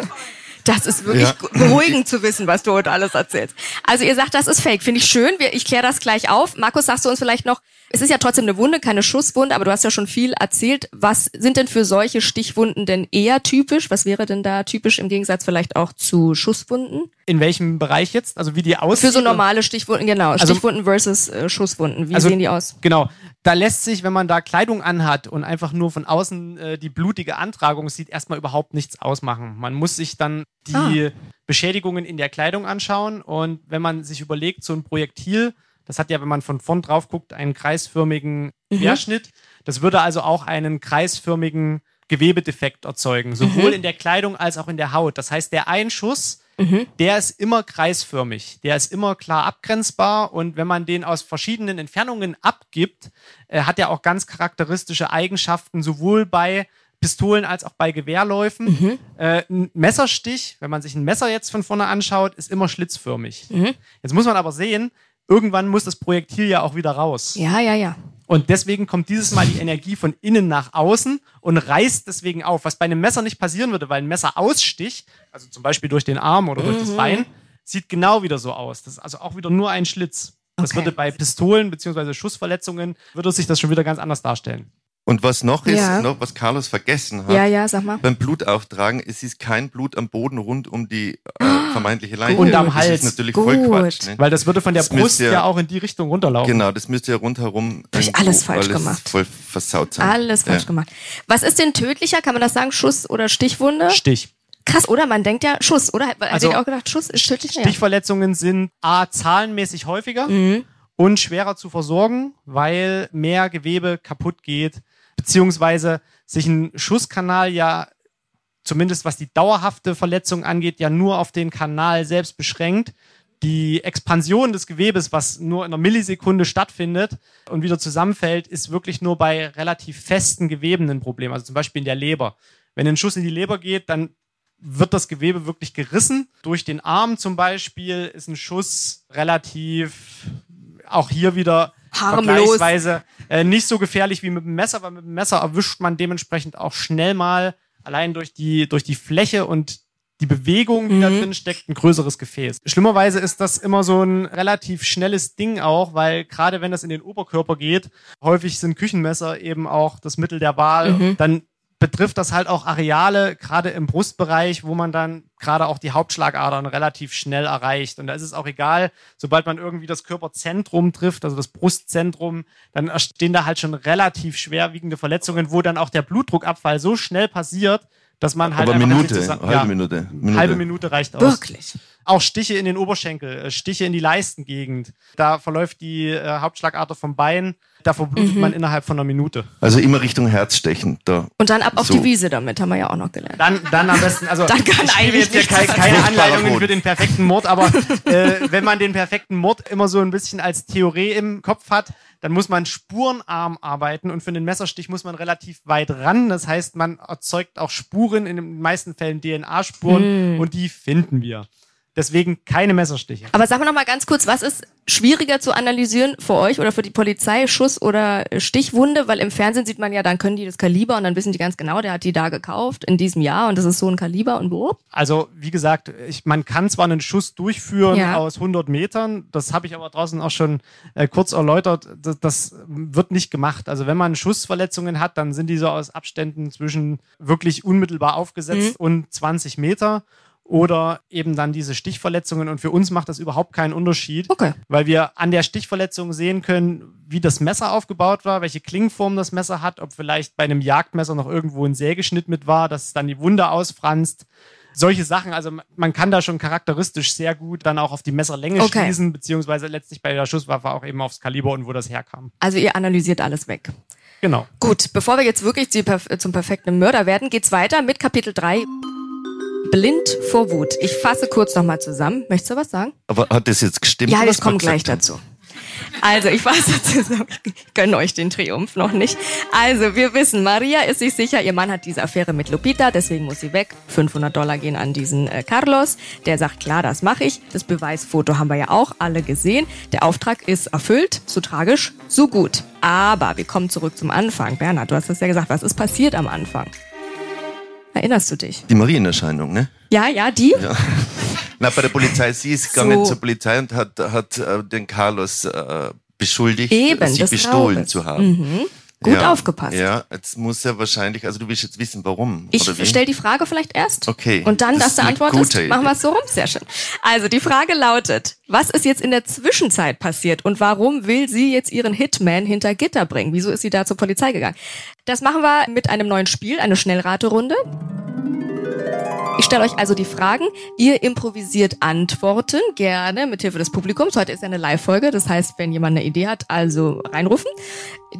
das ist wirklich Ja. beruhigend zu wissen, was du heute alles erzählst. Also ihr sagt, das ist fake. Finde ich schön. Ich kläre das gleich auf. Markus, sagst du uns vielleicht noch, es ist ja trotzdem eine Wunde, keine Schusswunde, aber du hast ja schon viel erzählt. Was sind denn für solche Stichwunden denn eher typisch? Was wäre denn da typisch im Gegensatz vielleicht auch zu Schusswunden? In welchem Bereich jetzt? Also wie die aussehen? Für so normale Stichwunden, genau. Also- Stichwunden versus äh, Schusswunden. Wie Also- sehen die aus? Genau. Da lässt sich, wenn man da Kleidung anhat und einfach nur von außen äh, die blutige Antragung sieht, erstmal überhaupt nichts ausmachen. Man muss sich dann die Ah. Beschädigungen in der Kleidung anschauen und wenn man sich überlegt, so ein Projektil, das hat ja, wenn man von vorn drauf guckt, einen kreisförmigen Mhm. Querschnitt. Das würde also auch einen kreisförmigen Gewebedefekt erzeugen, sowohl Mhm. in der Kleidung als auch in der Haut. Das heißt, der Einschuss, Mhm. der ist immer kreisförmig, der ist immer klar abgrenzbar und wenn man den aus verschiedenen Entfernungen abgibt, äh, hat er auch ganz charakteristische Eigenschaften, sowohl bei Pistolen als auch bei Gewehrläufen. Mhm. Äh, ein Messerstich, wenn man sich ein Messer jetzt von vorne anschaut, ist immer schlitzförmig. Mhm. Jetzt muss man aber sehen, irgendwann muss das Projektil ja auch wieder raus. Ja, ja, ja. Und deswegen kommt dieses Mal die Energie von innen nach außen und reißt deswegen auf, was bei einem Messer nicht passieren würde, weil ein Messerausstich, also zum Beispiel durch den Arm oder durch Mhm. das Bein, sieht genau wieder so aus. Das ist also auch wieder nur ein Schlitz. Das Okay. würde bei Pistolen bzw. Schussverletzungen, würde sich das schon wieder ganz anders darstellen. Und was noch ist, Ja. noch, was Carlos vergessen hat, Ja, ja, sag mal. beim Blutauftragen, es ist kein Blut am Boden rund um die äh, vermeintliche Leiche. Und am Das Hals. ist natürlich voll Gut. Quatsch. Ne? Weil das würde von der Das Brust ja- ja auch in die Richtung runterlaufen. Genau, das müsste ja rundherum Hab ich irgendwo alles falsch alles gemacht. voll versaut sein. Alles falsch ja. gemacht. Was ist denn tödlicher? Kann man das sagen? Schuss oder Stichwunde? Stich. Krass, oder? Man denkt ja Schuss, oder? Hätte Also, ich auch gedacht, Schuss ist tödlicher? Ja. Stichverletzungen sind A, zahlenmäßig häufiger Mhm. und schwerer zu versorgen, weil mehr Gewebe kaputt geht, beziehungsweise sich ein Schusskanal ja, zumindest was die dauerhafte Verletzung angeht, ja nur auf den Kanal selbst beschränkt. Die Expansion des Gewebes, was nur in einer Millisekunde stattfindet und wieder zusammenfällt, ist wirklich nur bei relativ festen Geweben ein Problem. Also zum Beispiel in der Leber. Wenn ein Schuss in die Leber geht, dann wird das Gewebe wirklich gerissen. Durch den Arm zum Beispiel ist ein Schuss relativ, auch hier wieder Harmlos. vergleichsweise äh, nicht so gefährlich wie mit dem Messer, weil mit dem Messer erwischt man dementsprechend auch schnell mal allein durch die, durch die Fläche und die Bewegung, die da drin steckt, ein größeres Gefäß. Schlimmerweise ist das immer so ein relativ schnelles Ding auch, weil gerade wenn das in den Oberkörper geht, häufig sind Küchenmesser eben auch das Mittel der Wahl. Dann betrifft das halt auch Areale, gerade im Brustbereich, wo man dann gerade auch die Hauptschlagadern relativ schnell erreicht. Und da ist es auch egal, sobald man irgendwie das Körperzentrum trifft, also das Brustzentrum, dann entstehen da halt schon relativ schwerwiegende Verletzungen, wo dann auch der Blutdruckabfall so schnell passiert, dass man halt Aber Minute, zusammen- halbe ja, Minute, Minute. Halbe Minute reicht aus. Wirklich. Auch Stiche in den Oberschenkel, äh, Stiche in die Leistengegend. Da verläuft die äh, Hauptschlagader vom Bein. Da verblutet Mhm. man innerhalb von einer Minute. Also immer Richtung Herz stechen. Da. Und dann ab auf So. die Wiese damit, haben wir ja auch noch gelernt. Dann, dann am besten, also Dann kann ich gebe eigentlich jetzt hier keine passieren. Anleitungen Mord. für den perfekten Mord, aber äh, wenn man den perfekten Mord immer so ein bisschen als Theorie im Kopf hat, dann muss man spurenarm arbeiten und für den Messerstich muss man relativ weit ran. Das heißt, man erzeugt auch Spuren, in den meisten Fällen DNA-Spuren und die finden wir. Deswegen keine Messerstiche. Aber sag mal noch mal ganz kurz, was ist schwieriger zu analysieren für euch oder für die Polizei, Schuss oder Stichwunde? Weil im Fernsehen sieht man ja, dann können die das Kaliber und dann wissen die ganz genau, der hat die da gekauft in diesem Jahr und das ist so ein Kaliber und wo? Also, wie gesagt, ich, man kann zwar einen Schuss durchführen Ja. aus 100 Metern, das habe ich aber draußen auch schon äh, kurz erläutert, das, das wird nicht gemacht. Also, wenn man Schussverletzungen hat, dann sind die so aus Abständen zwischen wirklich unmittelbar aufgesetzt und 20 Meter oder eben dann diese Stichverletzungen. Und für uns macht das überhaupt keinen Unterschied, Okay. weil wir an der Stichverletzung sehen können, wie das Messer aufgebaut war, welche Klingenform das Messer hat, ob vielleicht bei einem Jagdmesser noch irgendwo ein Sägeschnitt mit war, dass dann die Wunde ausfranst. solche Sachen, also man kann da schon charakteristisch sehr gut dann auch auf die Messerlänge Okay. schließen, beziehungsweise letztlich bei der Schusswaffe auch eben aufs Kaliber und wo das herkam. Also ihr analysiert alles weg. Genau. Gut, bevor wir jetzt wirklich zum perfekten Mörder werden, geht's weiter mit Kapitel 3. Blind vor Wut. Ich fasse kurz nochmal zusammen. Möchtest du was sagen? Aber hat das jetzt gestimmt? Ja, komme wir gleich haben? dazu. Also, ich fasse zusammen. Ich gönne euch den Triumph noch nicht. Also, wir wissen, Maria ist sich sicher, ihr Mann hat diese Affäre mit Lupita, deswegen muss sie weg. 500 Dollar gehen an diesen äh, Carlos. Der sagt, klar, das mache ich. Das Beweisfoto haben wir ja auch alle gesehen. Der Auftrag ist erfüllt. So tragisch, so gut. Aber wir kommen zurück zum Anfang. Bernhard, du hast es ja gesagt. Was ist passiert am Anfang? Erinnerst du dich? Die Marienerscheinung, ne? Ja, ja, die? Ja. Na, bei der Polizei, sie ist gegangen So. zur Polizei und hat, hat äh, den Carlos äh, beschuldigt, Eben, sie bestohlen zu haben. Mhm. Gut ja, aufgepasst. Ja, jetzt muss er wahrscheinlich, also du willst jetzt wissen, warum. Ich stelle die Frage vielleicht erst. Okay, Und dann, das dass du antwortest, machen wir es so rum. Sehr schön. Also die Frage lautet, was ist jetzt in der Zwischenzeit passiert und warum will sie jetzt ihren Hitman hinter Gitter bringen? Wieso ist sie da zur Polizei gegangen? Das machen wir mit einem neuen Spiel, eine Schnellraterunde. Ich stelle euch also die Fragen. Ihr improvisiert Antworten, gerne mit Hilfe des Publikums. Heute ist ja eine Live-Folge, das heißt, wenn jemand eine Idee hat, also reinrufen.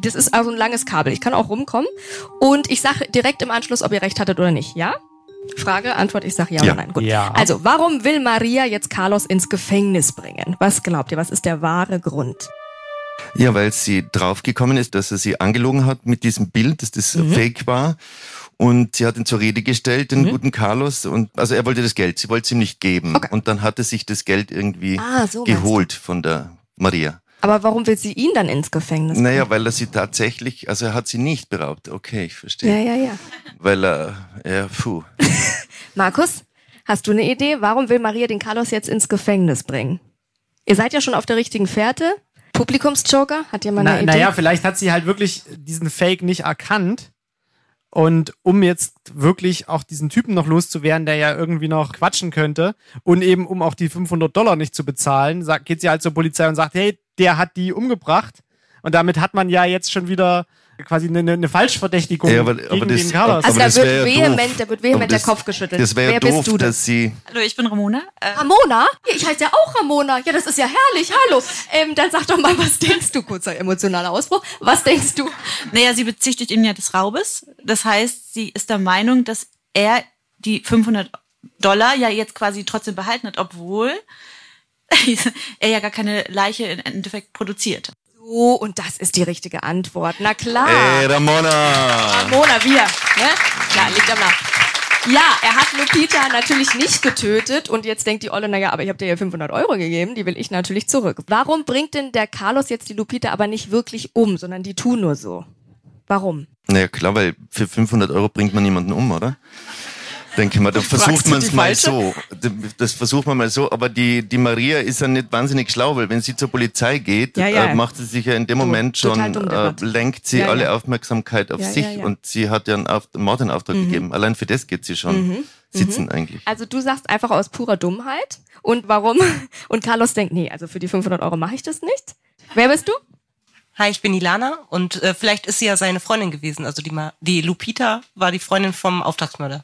Das ist also ein langes Kabel. Ich kann auch rumkommen. Und ich sage direkt im Anschluss, ob ihr recht hattet oder nicht. Ja? Frage, Antwort, ich sage ja, Ja. oder nein. Gut. Ja. Also, warum will Maria jetzt Carlos ins Gefängnis bringen? Was glaubt ihr? Was ist der wahre Grund? Ja, weil sie draufgekommen ist, dass er sie angelogen hat mit diesem Bild, dass das Mhm. fake war. Und sie hat ihn zur Rede gestellt, den guten Carlos. Und also er wollte das Geld, sie wollte es ihm nicht geben. Okay. Und dann hat er sich das Geld irgendwie Ah, so geholt von der Maria. Aber warum will sie ihn dann ins Gefängnis bringen? Naja, weil er sie tatsächlich, also er hat sie nicht beraubt. Okay, ich verstehe. Ja, ja, ja. Weil er, ja, puh. Markus, hast du eine Idee? Warum will Maria den Carlos jetzt ins Gefängnis bringen? Ihr seid ja schon auf der richtigen Fährte. Publikumsjoker, hat jemand eine Na, Idee? naja, vielleicht hat sie halt wirklich diesen Fake nicht erkannt. Und um jetzt wirklich auch diesen Typen noch loszuwerden, der ja irgendwie noch quatschen könnte und eben um auch die 500 Dollar nicht zu bezahlen, sagt, geht sie halt zur Polizei und sagt, hey, der hat die umgebracht. Und damit hat man ja jetzt schon wieder quasi eine, eine- Falschverdächtigung Ja, aber- gegen aber das- den Carlos. also da wird ja vehement, da wird vehement der Kopf geschüttelt. Das wäre Wer doof, bist du dass sie, Hallo, ich bin Ramona. Äh, Ramona? Ich heiße ja auch Ramona. Ja, das ist ja herrlich. Hallo. Ähm, dann sag doch mal, was denkst du? Kurzer emotionaler Ausbruch. Was denkst du? naja, sie bezichtigt ihn ja des Raubes. Das heißt, sie ist der Meinung, dass er die 500 Dollar ja jetzt quasi trotzdem behalten hat, obwohl er ja gar keine Leiche im Endeffekt produziert. So, und das ist die richtige Antwort. Na klar. ey, Ramona! Ramona, wir. Ne? Ja, liegt am Namen. Ja, er hat Lupita natürlich nicht getötet und jetzt denkt die Olle, naja, aber ich habe dir ja 500 Euro gegeben, die will ich natürlich zurück. Warum bringt denn der Carlos jetzt die Lupita aber nicht wirklich um, sondern die tun nur so? Warum? Naja, klar, weil für 500 Euro bringt man niemanden um, oder? Denke mal, da versucht du man es mal so. Das versucht man mal so, aber die, die Maria ist ja nicht wahnsinnig schlau, weil wenn sie zur Polizei geht, Ja, ja. Äh, macht sie sich ja in dem Dumm, Moment schon, äh, lenkt sie Ja, ja. alle Aufmerksamkeit auf Ja, sich ja, ja. und sie hat ja einen, Auf einen Mord in Auftrag gegeben. Allein für das geht sie schon sitzen eigentlich. Also du sagst einfach aus purer Dummheit. Und warum? Und Carlos denkt, nee, also für die 500 Euro mache ich das nicht. Wer bist du? Hi, ich bin Ilana und äh, vielleicht ist sie ja seine Freundin gewesen. Also die, Ma die Lupita war die Freundin vom Auftragsmörder.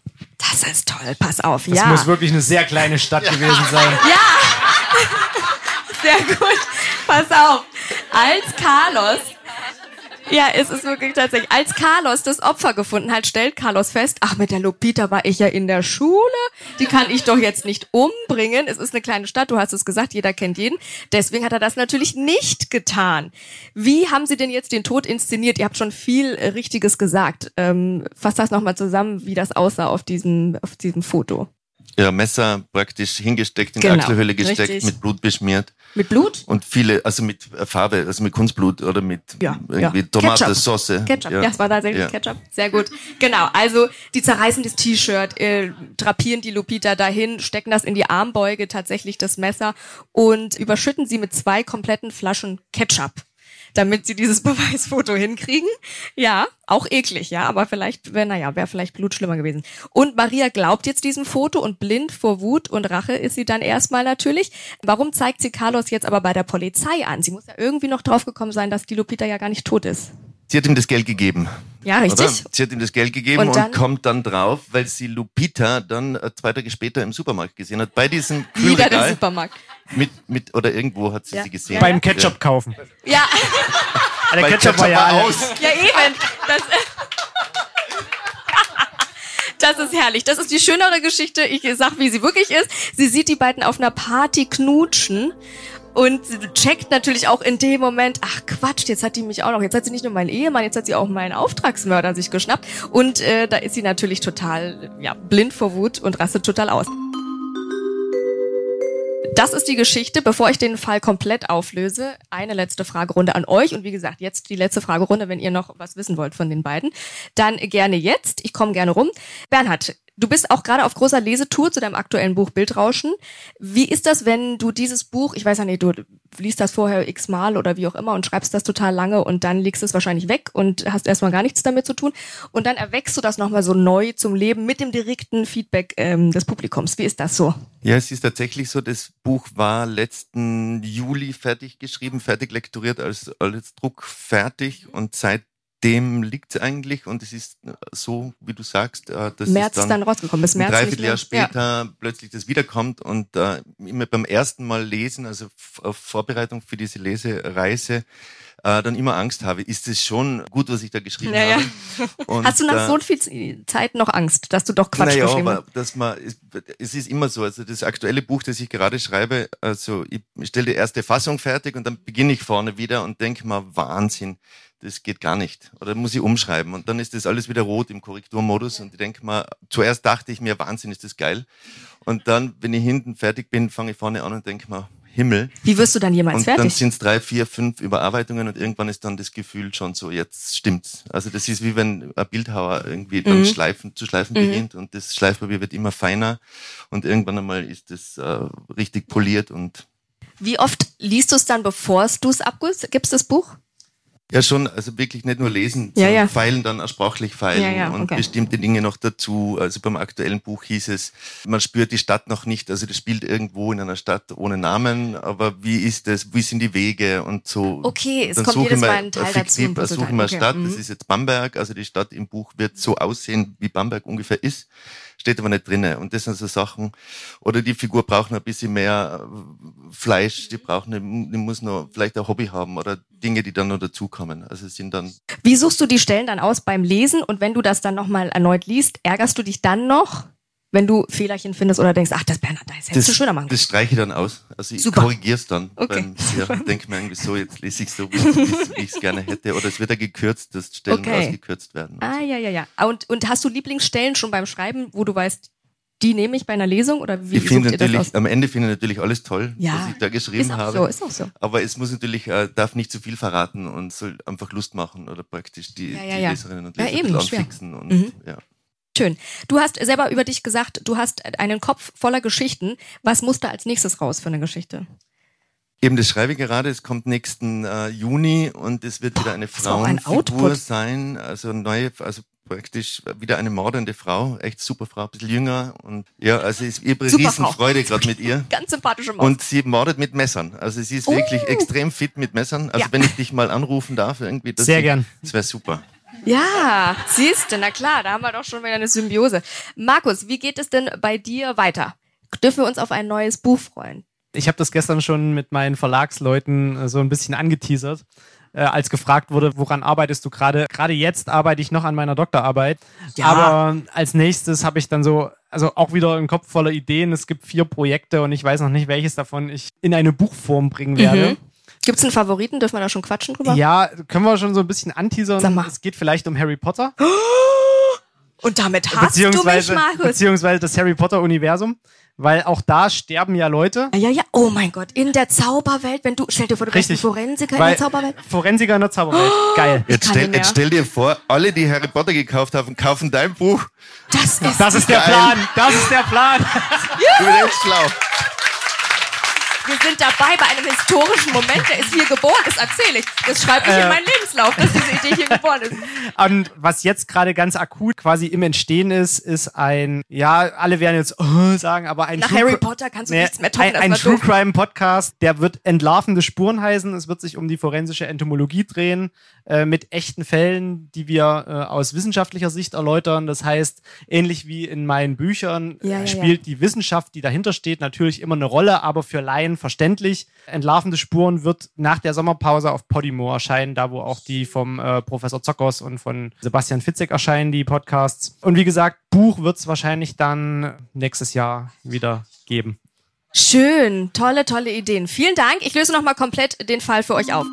Das ist toll, pass auf. das ja. muss wirklich eine sehr kleine Stadt gewesen sein. Sehr gut. Pass auf. Als Carlos. Ja, es ist wirklich tatsächlich. Als Carlos das Opfer gefunden hat, stellt Carlos fest, ach, mit der Lupita war ich ja in der Schule. Die kann ich doch jetzt nicht umbringen. Es ist eine kleine Stadt, du hast es gesagt, jeder kennt jeden. Deswegen hat er das natürlich nicht getan. Wie haben Sie denn jetzt den Tod inszeniert? Ihr habt schon viel äh, Richtiges gesagt. Ähm, fasst das nochmal zusammen, wie das aussah auf diesem, auf diesem Foto. Ja, Messer praktisch hingesteckt, in die Genau, Achselhöhle gesteckt, richtig. mit Blut beschmiert. Mit Blut? Und viele, also mit Farbe, also mit Kunstblut oder mit Ja, irgendwie ja. Tomatensauce. Ketchup, ja, es war tatsächlich Ja. Ketchup. Sehr gut. Genau, also die zerreißen das T-Shirt, äh, drapieren die Lupita dahin, stecken das in die Armbeuge, tatsächlich das Messer und überschütten sie mit zwei kompletten Flaschen Ketchup, damit sie dieses Beweisfoto hinkriegen. Ja, auch eklig, ja, aber vielleicht wäre, naja, wäre vielleicht Blut schlimmer gewesen. Und Maria glaubt jetzt diesem Foto und blind vor Wut und Rache ist sie dann erstmal natürlich. Warum zeigt sie Carlos jetzt aber bei der Polizei an? Sie muss ja irgendwie noch draufgekommen sein, dass die Lupita ja gar nicht tot ist. Sie hat ihm das Geld gegeben. Ja, richtig. Oder? Sie hat ihm das Geld gegeben Und und, kommt dann drauf, weil sie Lupita dann äh, zwei Tage später im Supermarkt gesehen hat. Bei diesem Wieder der Kühlregal Supermarkt. Mit, mit, oder irgendwo hat sie Ja. sie gesehen. Beim Ketchup kaufen. Ja, Der Bei Ketchup war ja alle. aus. ja eben. Das, das ist herrlich. Das ist die schönere Geschichte. Ich sag, wie sie wirklich ist. Sie sieht die beiden auf einer Party knutschen. Und sie checkt natürlich auch in dem Moment, ach Quatsch, jetzt hat die mich auch noch, jetzt hat sie nicht nur meinen Ehemann, jetzt hat sie auch meinen Auftragsmörder sich geschnappt. Und äh, da ist sie natürlich total ja, blind vor Wut und rastet total aus. Das ist die Geschichte. Bevor ich den Fall komplett auflöse, eine letzte Fragerunde an euch. Und wie gesagt, jetzt die letzte Fragerunde, wenn ihr noch was wissen wollt von den beiden. Dann gerne jetzt. Ich komme gerne rum. Bernhard, du bist auch gerade auf großer Lesetour zu deinem aktuellen Buch Bildrauschen. Wie ist das, wenn du dieses Buch, ich weiß ja nicht, du liest das vorher x-mal oder wie auch immer und schreibst das total lange und dann legst es wahrscheinlich weg und hast erstmal gar nichts damit zu tun. Und dann erweckst du das nochmal so neu zum Leben mit dem direkten Feedback ähm, des Publikums. Wie ist das so? Ja, es ist tatsächlich so, das Buch war letzten Juli fertig geschrieben, fertig lektoriert, als, als Druck fertig und seitdem liegt es eigentlich und es ist so, wie du sagst, äh, dass März es dann, dann rausgekommen. Bis März nicht Dreivierteljahr mehr. Ja. später plötzlich das wiederkommt und äh, immer beim ersten Mal lesen, also auf Vorbereitung für diese Lesereise, äh, dann immer Angst habe, ist es schon gut, was ich da geschrieben Ja, ja. habe. Und, Hast du nach äh, so viel Zeit noch Angst, dass du doch Quatsch naja, geschrieben aber hast? dass man, es, es ist immer so, also das aktuelle Buch, das ich gerade schreibe, also ich stelle die erste Fassung fertig und dann beginne ich vorne wieder und denke mal, Wahnsinn, das geht gar nicht. Oder muss ich umschreiben und dann ist das alles wieder rot im Korrekturmodus und ich denke mal, zuerst dachte ich mir, Wahnsinn, ist das geil. Und dann, wenn ich hinten fertig bin, fange ich vorne an und denke mal, Himmel. Wie wirst du dann jemals Und dann fertig? sind es drei, vier, fünf Überarbeitungen und irgendwann ist dann das Gefühl schon so, jetzt stimmt's. Also das ist wie wenn ein Bildhauer irgendwie dann Mhm. schleifen, zu schleifen Mhm. beginnt und das Schleifpapier wird immer feiner und irgendwann einmal ist es äh, richtig poliert und Wie oft liest du es dann, bevor du es abgibst? Gibst das Buch? Ja schon, also wirklich nicht nur lesen, Ja, sondern ja. feilen dann auch sprachlich feilen Ja, und okay. bestimmte Dinge noch dazu. Also beim aktuellen Buch hieß es, man spürt die Stadt noch nicht, also das spielt irgendwo in einer Stadt ohne Namen, aber wie ist es, wie sind die Wege und so. Okay, es dann kommt jedes Mal ein Teil dazu. fiktiv- ein Puzzleteil. suche ich mir eine Okay, Stadt, mhm. das ist jetzt Bamberg, also die Stadt im Buch wird so aussehen, wie Bamberg ungefähr ist, steht aber nicht drinne. Und das sind so Sachen, oder die Figur braucht noch ein bisschen mehr äh, Fleisch, die braucht, eine, die muss noch vielleicht ein Hobby haben oder Dinge, die dann noch dazukommen. Also sind dann Wie suchst du die Stellen dann aus beim Lesen und wenn du das dann nochmal erneut liest, ärgerst du dich dann noch, wenn du Fehlerchen findest oder denkst, ach, das Bernhard, das hättest du schöner machen können. das streiche ich dann aus. Also ich Super. korrigiere es dann. Okay, Beim, ja, denke mir irgendwie so, jetzt lese ich so, wie, wie ich es gerne hätte. Oder es wird ja gekürzt, dass Stellen Okay. ausgekürzt werden. Ah, ja, ja, ja. Und, und hast du Lieblingsstellen schon beim Schreiben, wo du weißt, die nehme ich bei einer Lesung oder wie ich finde das natürlich, aus? am Ende finde ich natürlich alles toll, Ja, was ich da geschrieben Ist auch habe. so, ist auch so. Aber es muss natürlich, äh, darf nicht zu viel verraten und soll einfach Lust machen oder praktisch die, Ja, ja, die ja. Leserinnen und Ja, Leser eben, bisschen schwer. anfixen. Und, Mhm. ja. Schön. Du hast selber über dich gesagt, du hast einen Kopf voller Geschichten. Was muss da als nächstes raus für eine Geschichte? Eben, das schreibe ich gerade. Es kommt nächsten äh, Juni und es wird wieder eine das ein Frauenfigur Output. sein. Also neue, also praktisch wieder eine mordende Frau, echt super Frau, ein bisschen jünger und ja, also es ist ihr Super riesen Frau. Freude gerade mit ihr. Ganz sympathische Maus. Und sie mordet mit Messern. Also sie ist wirklich Oh. extrem fit mit Messern. Also Ja. wenn ich dich mal anrufen darf, irgendwie. dass Sehr ich, gern. Das wäre super. Ja, siehst du, na klar, da haben wir doch schon wieder eine Symbiose. Markus, wie geht es denn bei dir weiter? Dürfen wir uns auf ein neues Buch freuen? Ich habe das gestern schon mit meinen Verlagsleuten äh, so ein bisschen angeteasert, äh, als gefragt wurde, woran arbeitest du gerade? Gerade jetzt arbeite ich noch an meiner Doktorarbeit. Ja. Aber als nächstes habe ich dann so, also auch wieder einen Kopf voller Ideen. Es gibt vier Projekte und ich weiß noch nicht, welches davon ich in eine Buchform bringen werde. Mhm. Gibt es einen Favoriten? Dürfen wir da schon quatschen drüber? Ja, können wir schon so ein bisschen anteasern. Sag mal. Es geht vielleicht um Harry Potter. Und damit hast du mich, beziehungsweise, Markus. beziehungsweise das Harry Potter Universum. Weil auch da sterben ja Leute. Ja, ja, oh mein Gott, in der Zauberwelt, wenn du, stell dir vor, du bist ein. Forensiker in Weil der Zauberwelt. Forensiker in der Zauberwelt. Geil. Jetzt stell, jetzt stell dir vor, alle, die Harry Potter gekauft haben, kaufen dein Buch. Das ist, Das ist der. Plan. Das ist der Plan. Du bist echt schlau. Wir sind dabei bei einem historischen Moment. Der ist hier geboren, das erzähle ich. Das schreibe ich Äh. in meinen Lebenslauf, dass diese Idee hier geboren ist. Und was jetzt gerade ganz akut quasi im Entstehen ist, ist ein, ja, alle werden jetzt oh, sagen, aber ein Nach True Harry Potter kannst du Nee, nichts mehr toppen. Ein, ein True. Crime Podcast, der wird entlarvende Spuren heißen. Es wird sich um die forensische Entomologie drehen, äh, mit echten Fällen, die wir äh, aus wissenschaftlicher Sicht erläutern. Das heißt, ähnlich wie in meinen Büchern Ja, ja, äh, spielt die Wissenschaft, die dahinter steht, natürlich immer eine Rolle, aber für Laien verständlich. Entlarvende Spuren wird nach der Sommerpause auf Podimo erscheinen, da wo auch die vom äh, Professor Zockers und von Sebastian Fitzek erscheinen, die Podcasts. Und wie gesagt, Buch wird es wahrscheinlich dann nächstes Jahr wieder geben. Schön, tolle, tolle Ideen. Vielen Dank. Ich löse nochmal komplett den Fall für euch auf.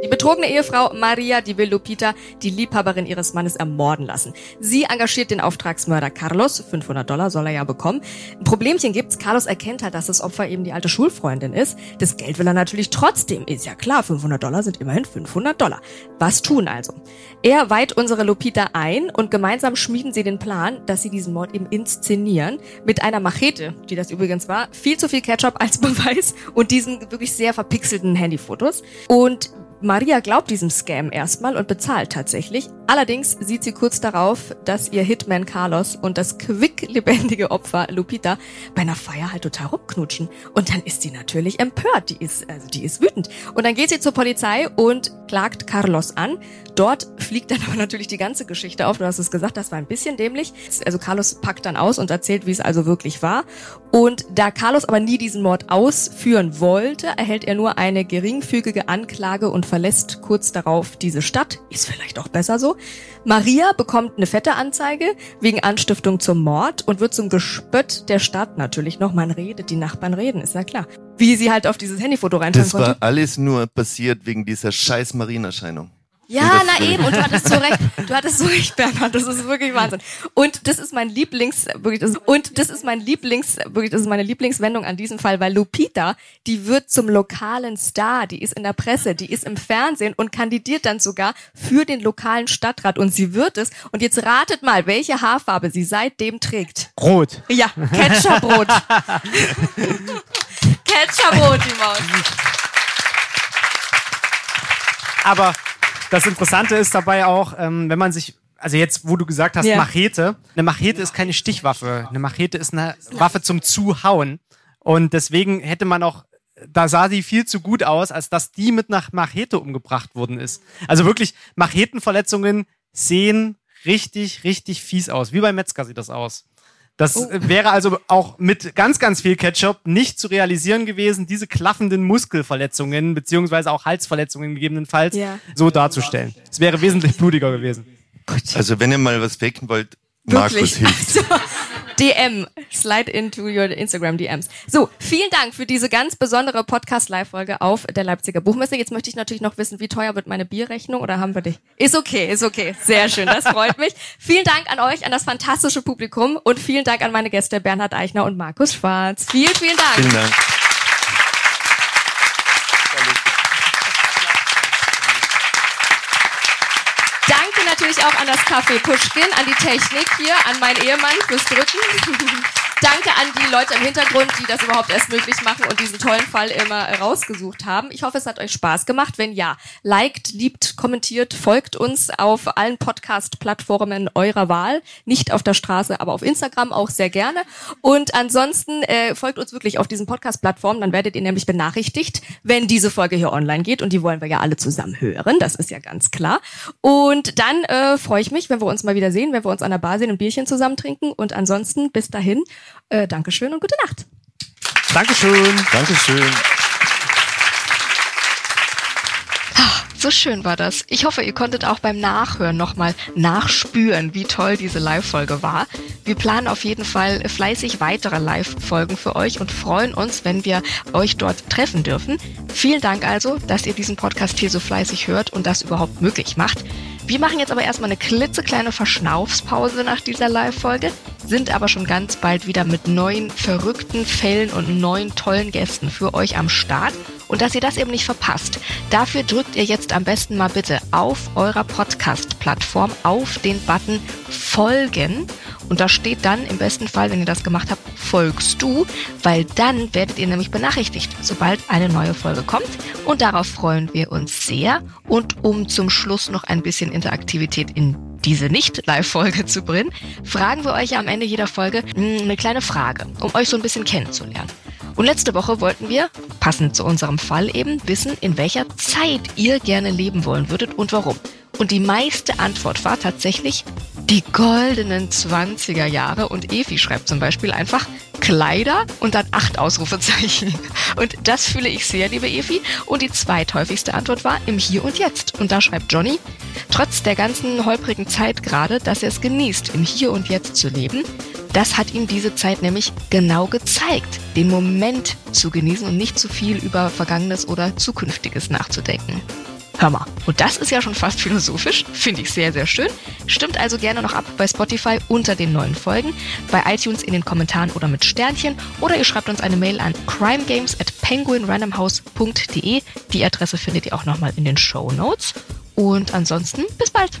Die betrogene Ehefrau Maria Di Lupita, die Liebhaberin ihres Mannes ermorden lassen. Sie engagiert den Auftragsmörder Carlos, 500 Dollar soll er ja bekommen. Ein Problemchen gibt's, Carlos erkennt halt, dass das Opfer eben die alte Schulfreundin ist. Das Geld will er natürlich trotzdem, ist ja klar, 500 Dollar sind immerhin 500 Dollar. Was tun also? Er weiht unsere Lupita ein und gemeinsam schmieden sie den Plan, dass sie diesen Mord eben inszenieren mit einer Machete, die das übrigens war, viel zu viel Ketchup als Beweis und diesen wirklich sehr verpixelten Handyfotos. Und Maria glaubt diesem Scam erstmal und bezahlt tatsächlich. Allerdings sieht sie kurz darauf, dass ihr Hitman Carlos und das quicklebendige Opfer Lupita bei einer Feier halt total rumknutschen. Und dann ist sie natürlich empört. Die ist, also die ist wütend. Und dann geht sie zur Polizei und klagt Carlos an. Dort fliegt dann aber natürlich die ganze Geschichte auf. Du hast es gesagt, das war ein bisschen dämlich. Also Carlos packt dann aus und erzählt, wie es also wirklich war. Und da Carlos aber nie diesen Mord ausführen wollte, erhält er nur eine geringfügige Anklage und verlässt kurz darauf diese Stadt. Ist vielleicht auch besser so. Maria bekommt eine fette Anzeige wegen Anstiftung zum Mord und wird zum Gespött der Stadt natürlich noch. Man redet, die Nachbarn reden, ist ja klar. Wie sie halt auf dieses Handyfoto reinschauen Das konnte. war alles nur passiert wegen dieser scheiß Marienerscheinung. Ja, na eben, und du hattest so recht, du hattest so recht, Bernhard, das ist wirklich Wahnsinn. Und das ist mein Lieblings, wirklich, das, und das ist mein Lieblings, wirklich, das ist meine Lieblingswendung an diesem Fall, weil Lupita, die wird zum lokalen Star, die ist in der Presse, die ist im Fernsehen und kandidiert dann sogar für den lokalen Stadtrat und sie wird es. Und jetzt ratet mal, welche Haarfarbe sie seitdem trägt. Rot. Ja, Ketchuprot. Ketchuprot, die Maus. Aber das Interessante ist dabei auch, ähm, wenn man sich, also jetzt, wo du gesagt hast, Ja. Machete, eine Machete ist keine Stichwaffe. Eine Machete ist eine Waffe zum Zuhauen. Und deswegen hätte man auch, da sah sie viel zu gut aus, als dass die mit einer Machete umgebracht worden ist. Also wirklich, Machetenverletzungen sehen richtig, richtig fies aus. Wie beim Metzger sieht das aus. Das Oh. äh, wäre also auch mit ganz, ganz viel Ketchup nicht zu realisieren gewesen, diese klaffenden Muskelverletzungen beziehungsweise auch Halsverletzungen gegebenenfalls Ja. so darzustellen. Es wäre wesentlich blutiger gewesen. Also wenn ihr mal was faken wollt, Markus Wirklich. hilft. So, DM. Slide into your Instagram DMs. So, vielen Dank für diese ganz besondere Podcast-Live-Folge auf der Leipziger Buchmesse. Jetzt möchte ich natürlich noch wissen, wie teuer wird meine Bierrechnung oder haben wir dich? Ist okay, ist okay. Sehr schön, das freut mich. Vielen Dank an euch, an das fantastische Publikum und vielen Dank an meine Gäste Bernhard Eichner und Markus Schwarz. Vielen, vielen Dank. Vielen Dank. Danke natürlich auch an das Café Pushkin, an die Technik hier, an meinen Ehemann fürs Drücken. Danke an die Leute im Hintergrund, die das überhaupt erst möglich machen und diesen tollen Fall immer äh, rausgesucht haben. Ich hoffe, es hat euch Spaß gemacht. Wenn ja, liked, liebt, kommentiert, folgt uns auf allen Podcast-Plattformen eurer Wahl. Nicht auf der Straße, aber auf Instagram auch sehr gerne. Und ansonsten äh, folgt uns wirklich auf diesen Podcast-Plattformen. Dann werdet ihr nämlich benachrichtigt, wenn diese Folge hier online geht. Und die wollen wir ja alle zusammen hören. Das ist ja ganz klar. Und dann äh, freue ich mich, wenn wir uns mal wieder sehen, wenn wir uns an der Bar sehen und Bierchen zusammen trinken. Und ansonsten bis dahin, äh, Dankeschön und gute Nacht. Dankeschön. Dankeschön. So schön war das. Ich hoffe, ihr konntet auch beim Nachhören nochmal nachspüren, wie toll diese Live-Folge war. Wir planen auf jeden Fall fleißig weitere Live-Folgen für euch und freuen uns, wenn wir euch dort treffen dürfen. Vielen Dank also, dass ihr diesen Podcast hier so fleißig hört und das überhaupt möglich macht. Wir machen jetzt aber erstmal eine klitzekleine Verschnaufspause nach dieser Live-Folge, sind aber schon ganz bald wieder mit neuen verrückten Fällen und neuen tollen Gästen für euch am Start. Und dass ihr das eben nicht verpasst, dafür drückt ihr jetzt am besten mal bitte auf eurer Podcast-Plattform auf den Button Folgen Und da steht dann im besten Fall, wenn ihr das gemacht habt, folgst du, weil dann werdet ihr nämlich benachrichtigt, sobald eine neue Folge kommt. Und darauf freuen wir uns sehr. Und um zum Schluss noch ein bisschen Interaktivität in diese Nicht-Live-Folge zu bringen, fragen wir euch am Ende jeder Folge hm, eine kleine Frage, um euch so ein bisschen kennenzulernen. Und letzte Woche wollten wir, passend zu unserem Fall eben, wissen, in welcher Zeit ihr gerne leben wollen würdet und warum. Und die meiste Antwort war tatsächlich die goldenen 20er Jahre. Und Evi schreibt zum Beispiel einfach Kleider und dann acht Ausrufezeichen. Und das fühle ich sehr, liebe Evi. Und die zweithäufigste Antwort war im Hier und Jetzt. Und da schreibt Johnny, trotz der ganzen holprigen Zeit gerade, dass er es genießt, im Hier und Jetzt zu leben. Das hat ihm diese Zeit nämlich genau gezeigt, den Moment zu genießen und nicht zu viel über Vergangenes oder Zukünftiges nachzudenken. Hör mal, und das ist ja schon fast philosophisch, finde ich sehr, sehr schön. Stimmt also gerne noch ab bei Spotify unter den neuen Folgen, bei iTunes in den Kommentaren oder mit Sternchen oder ihr schreibt uns eine Mail an crimegames at penguinrandomhouse.de. Die Adresse findet ihr auch nochmal in den Show Notes. Und ansonsten bis bald.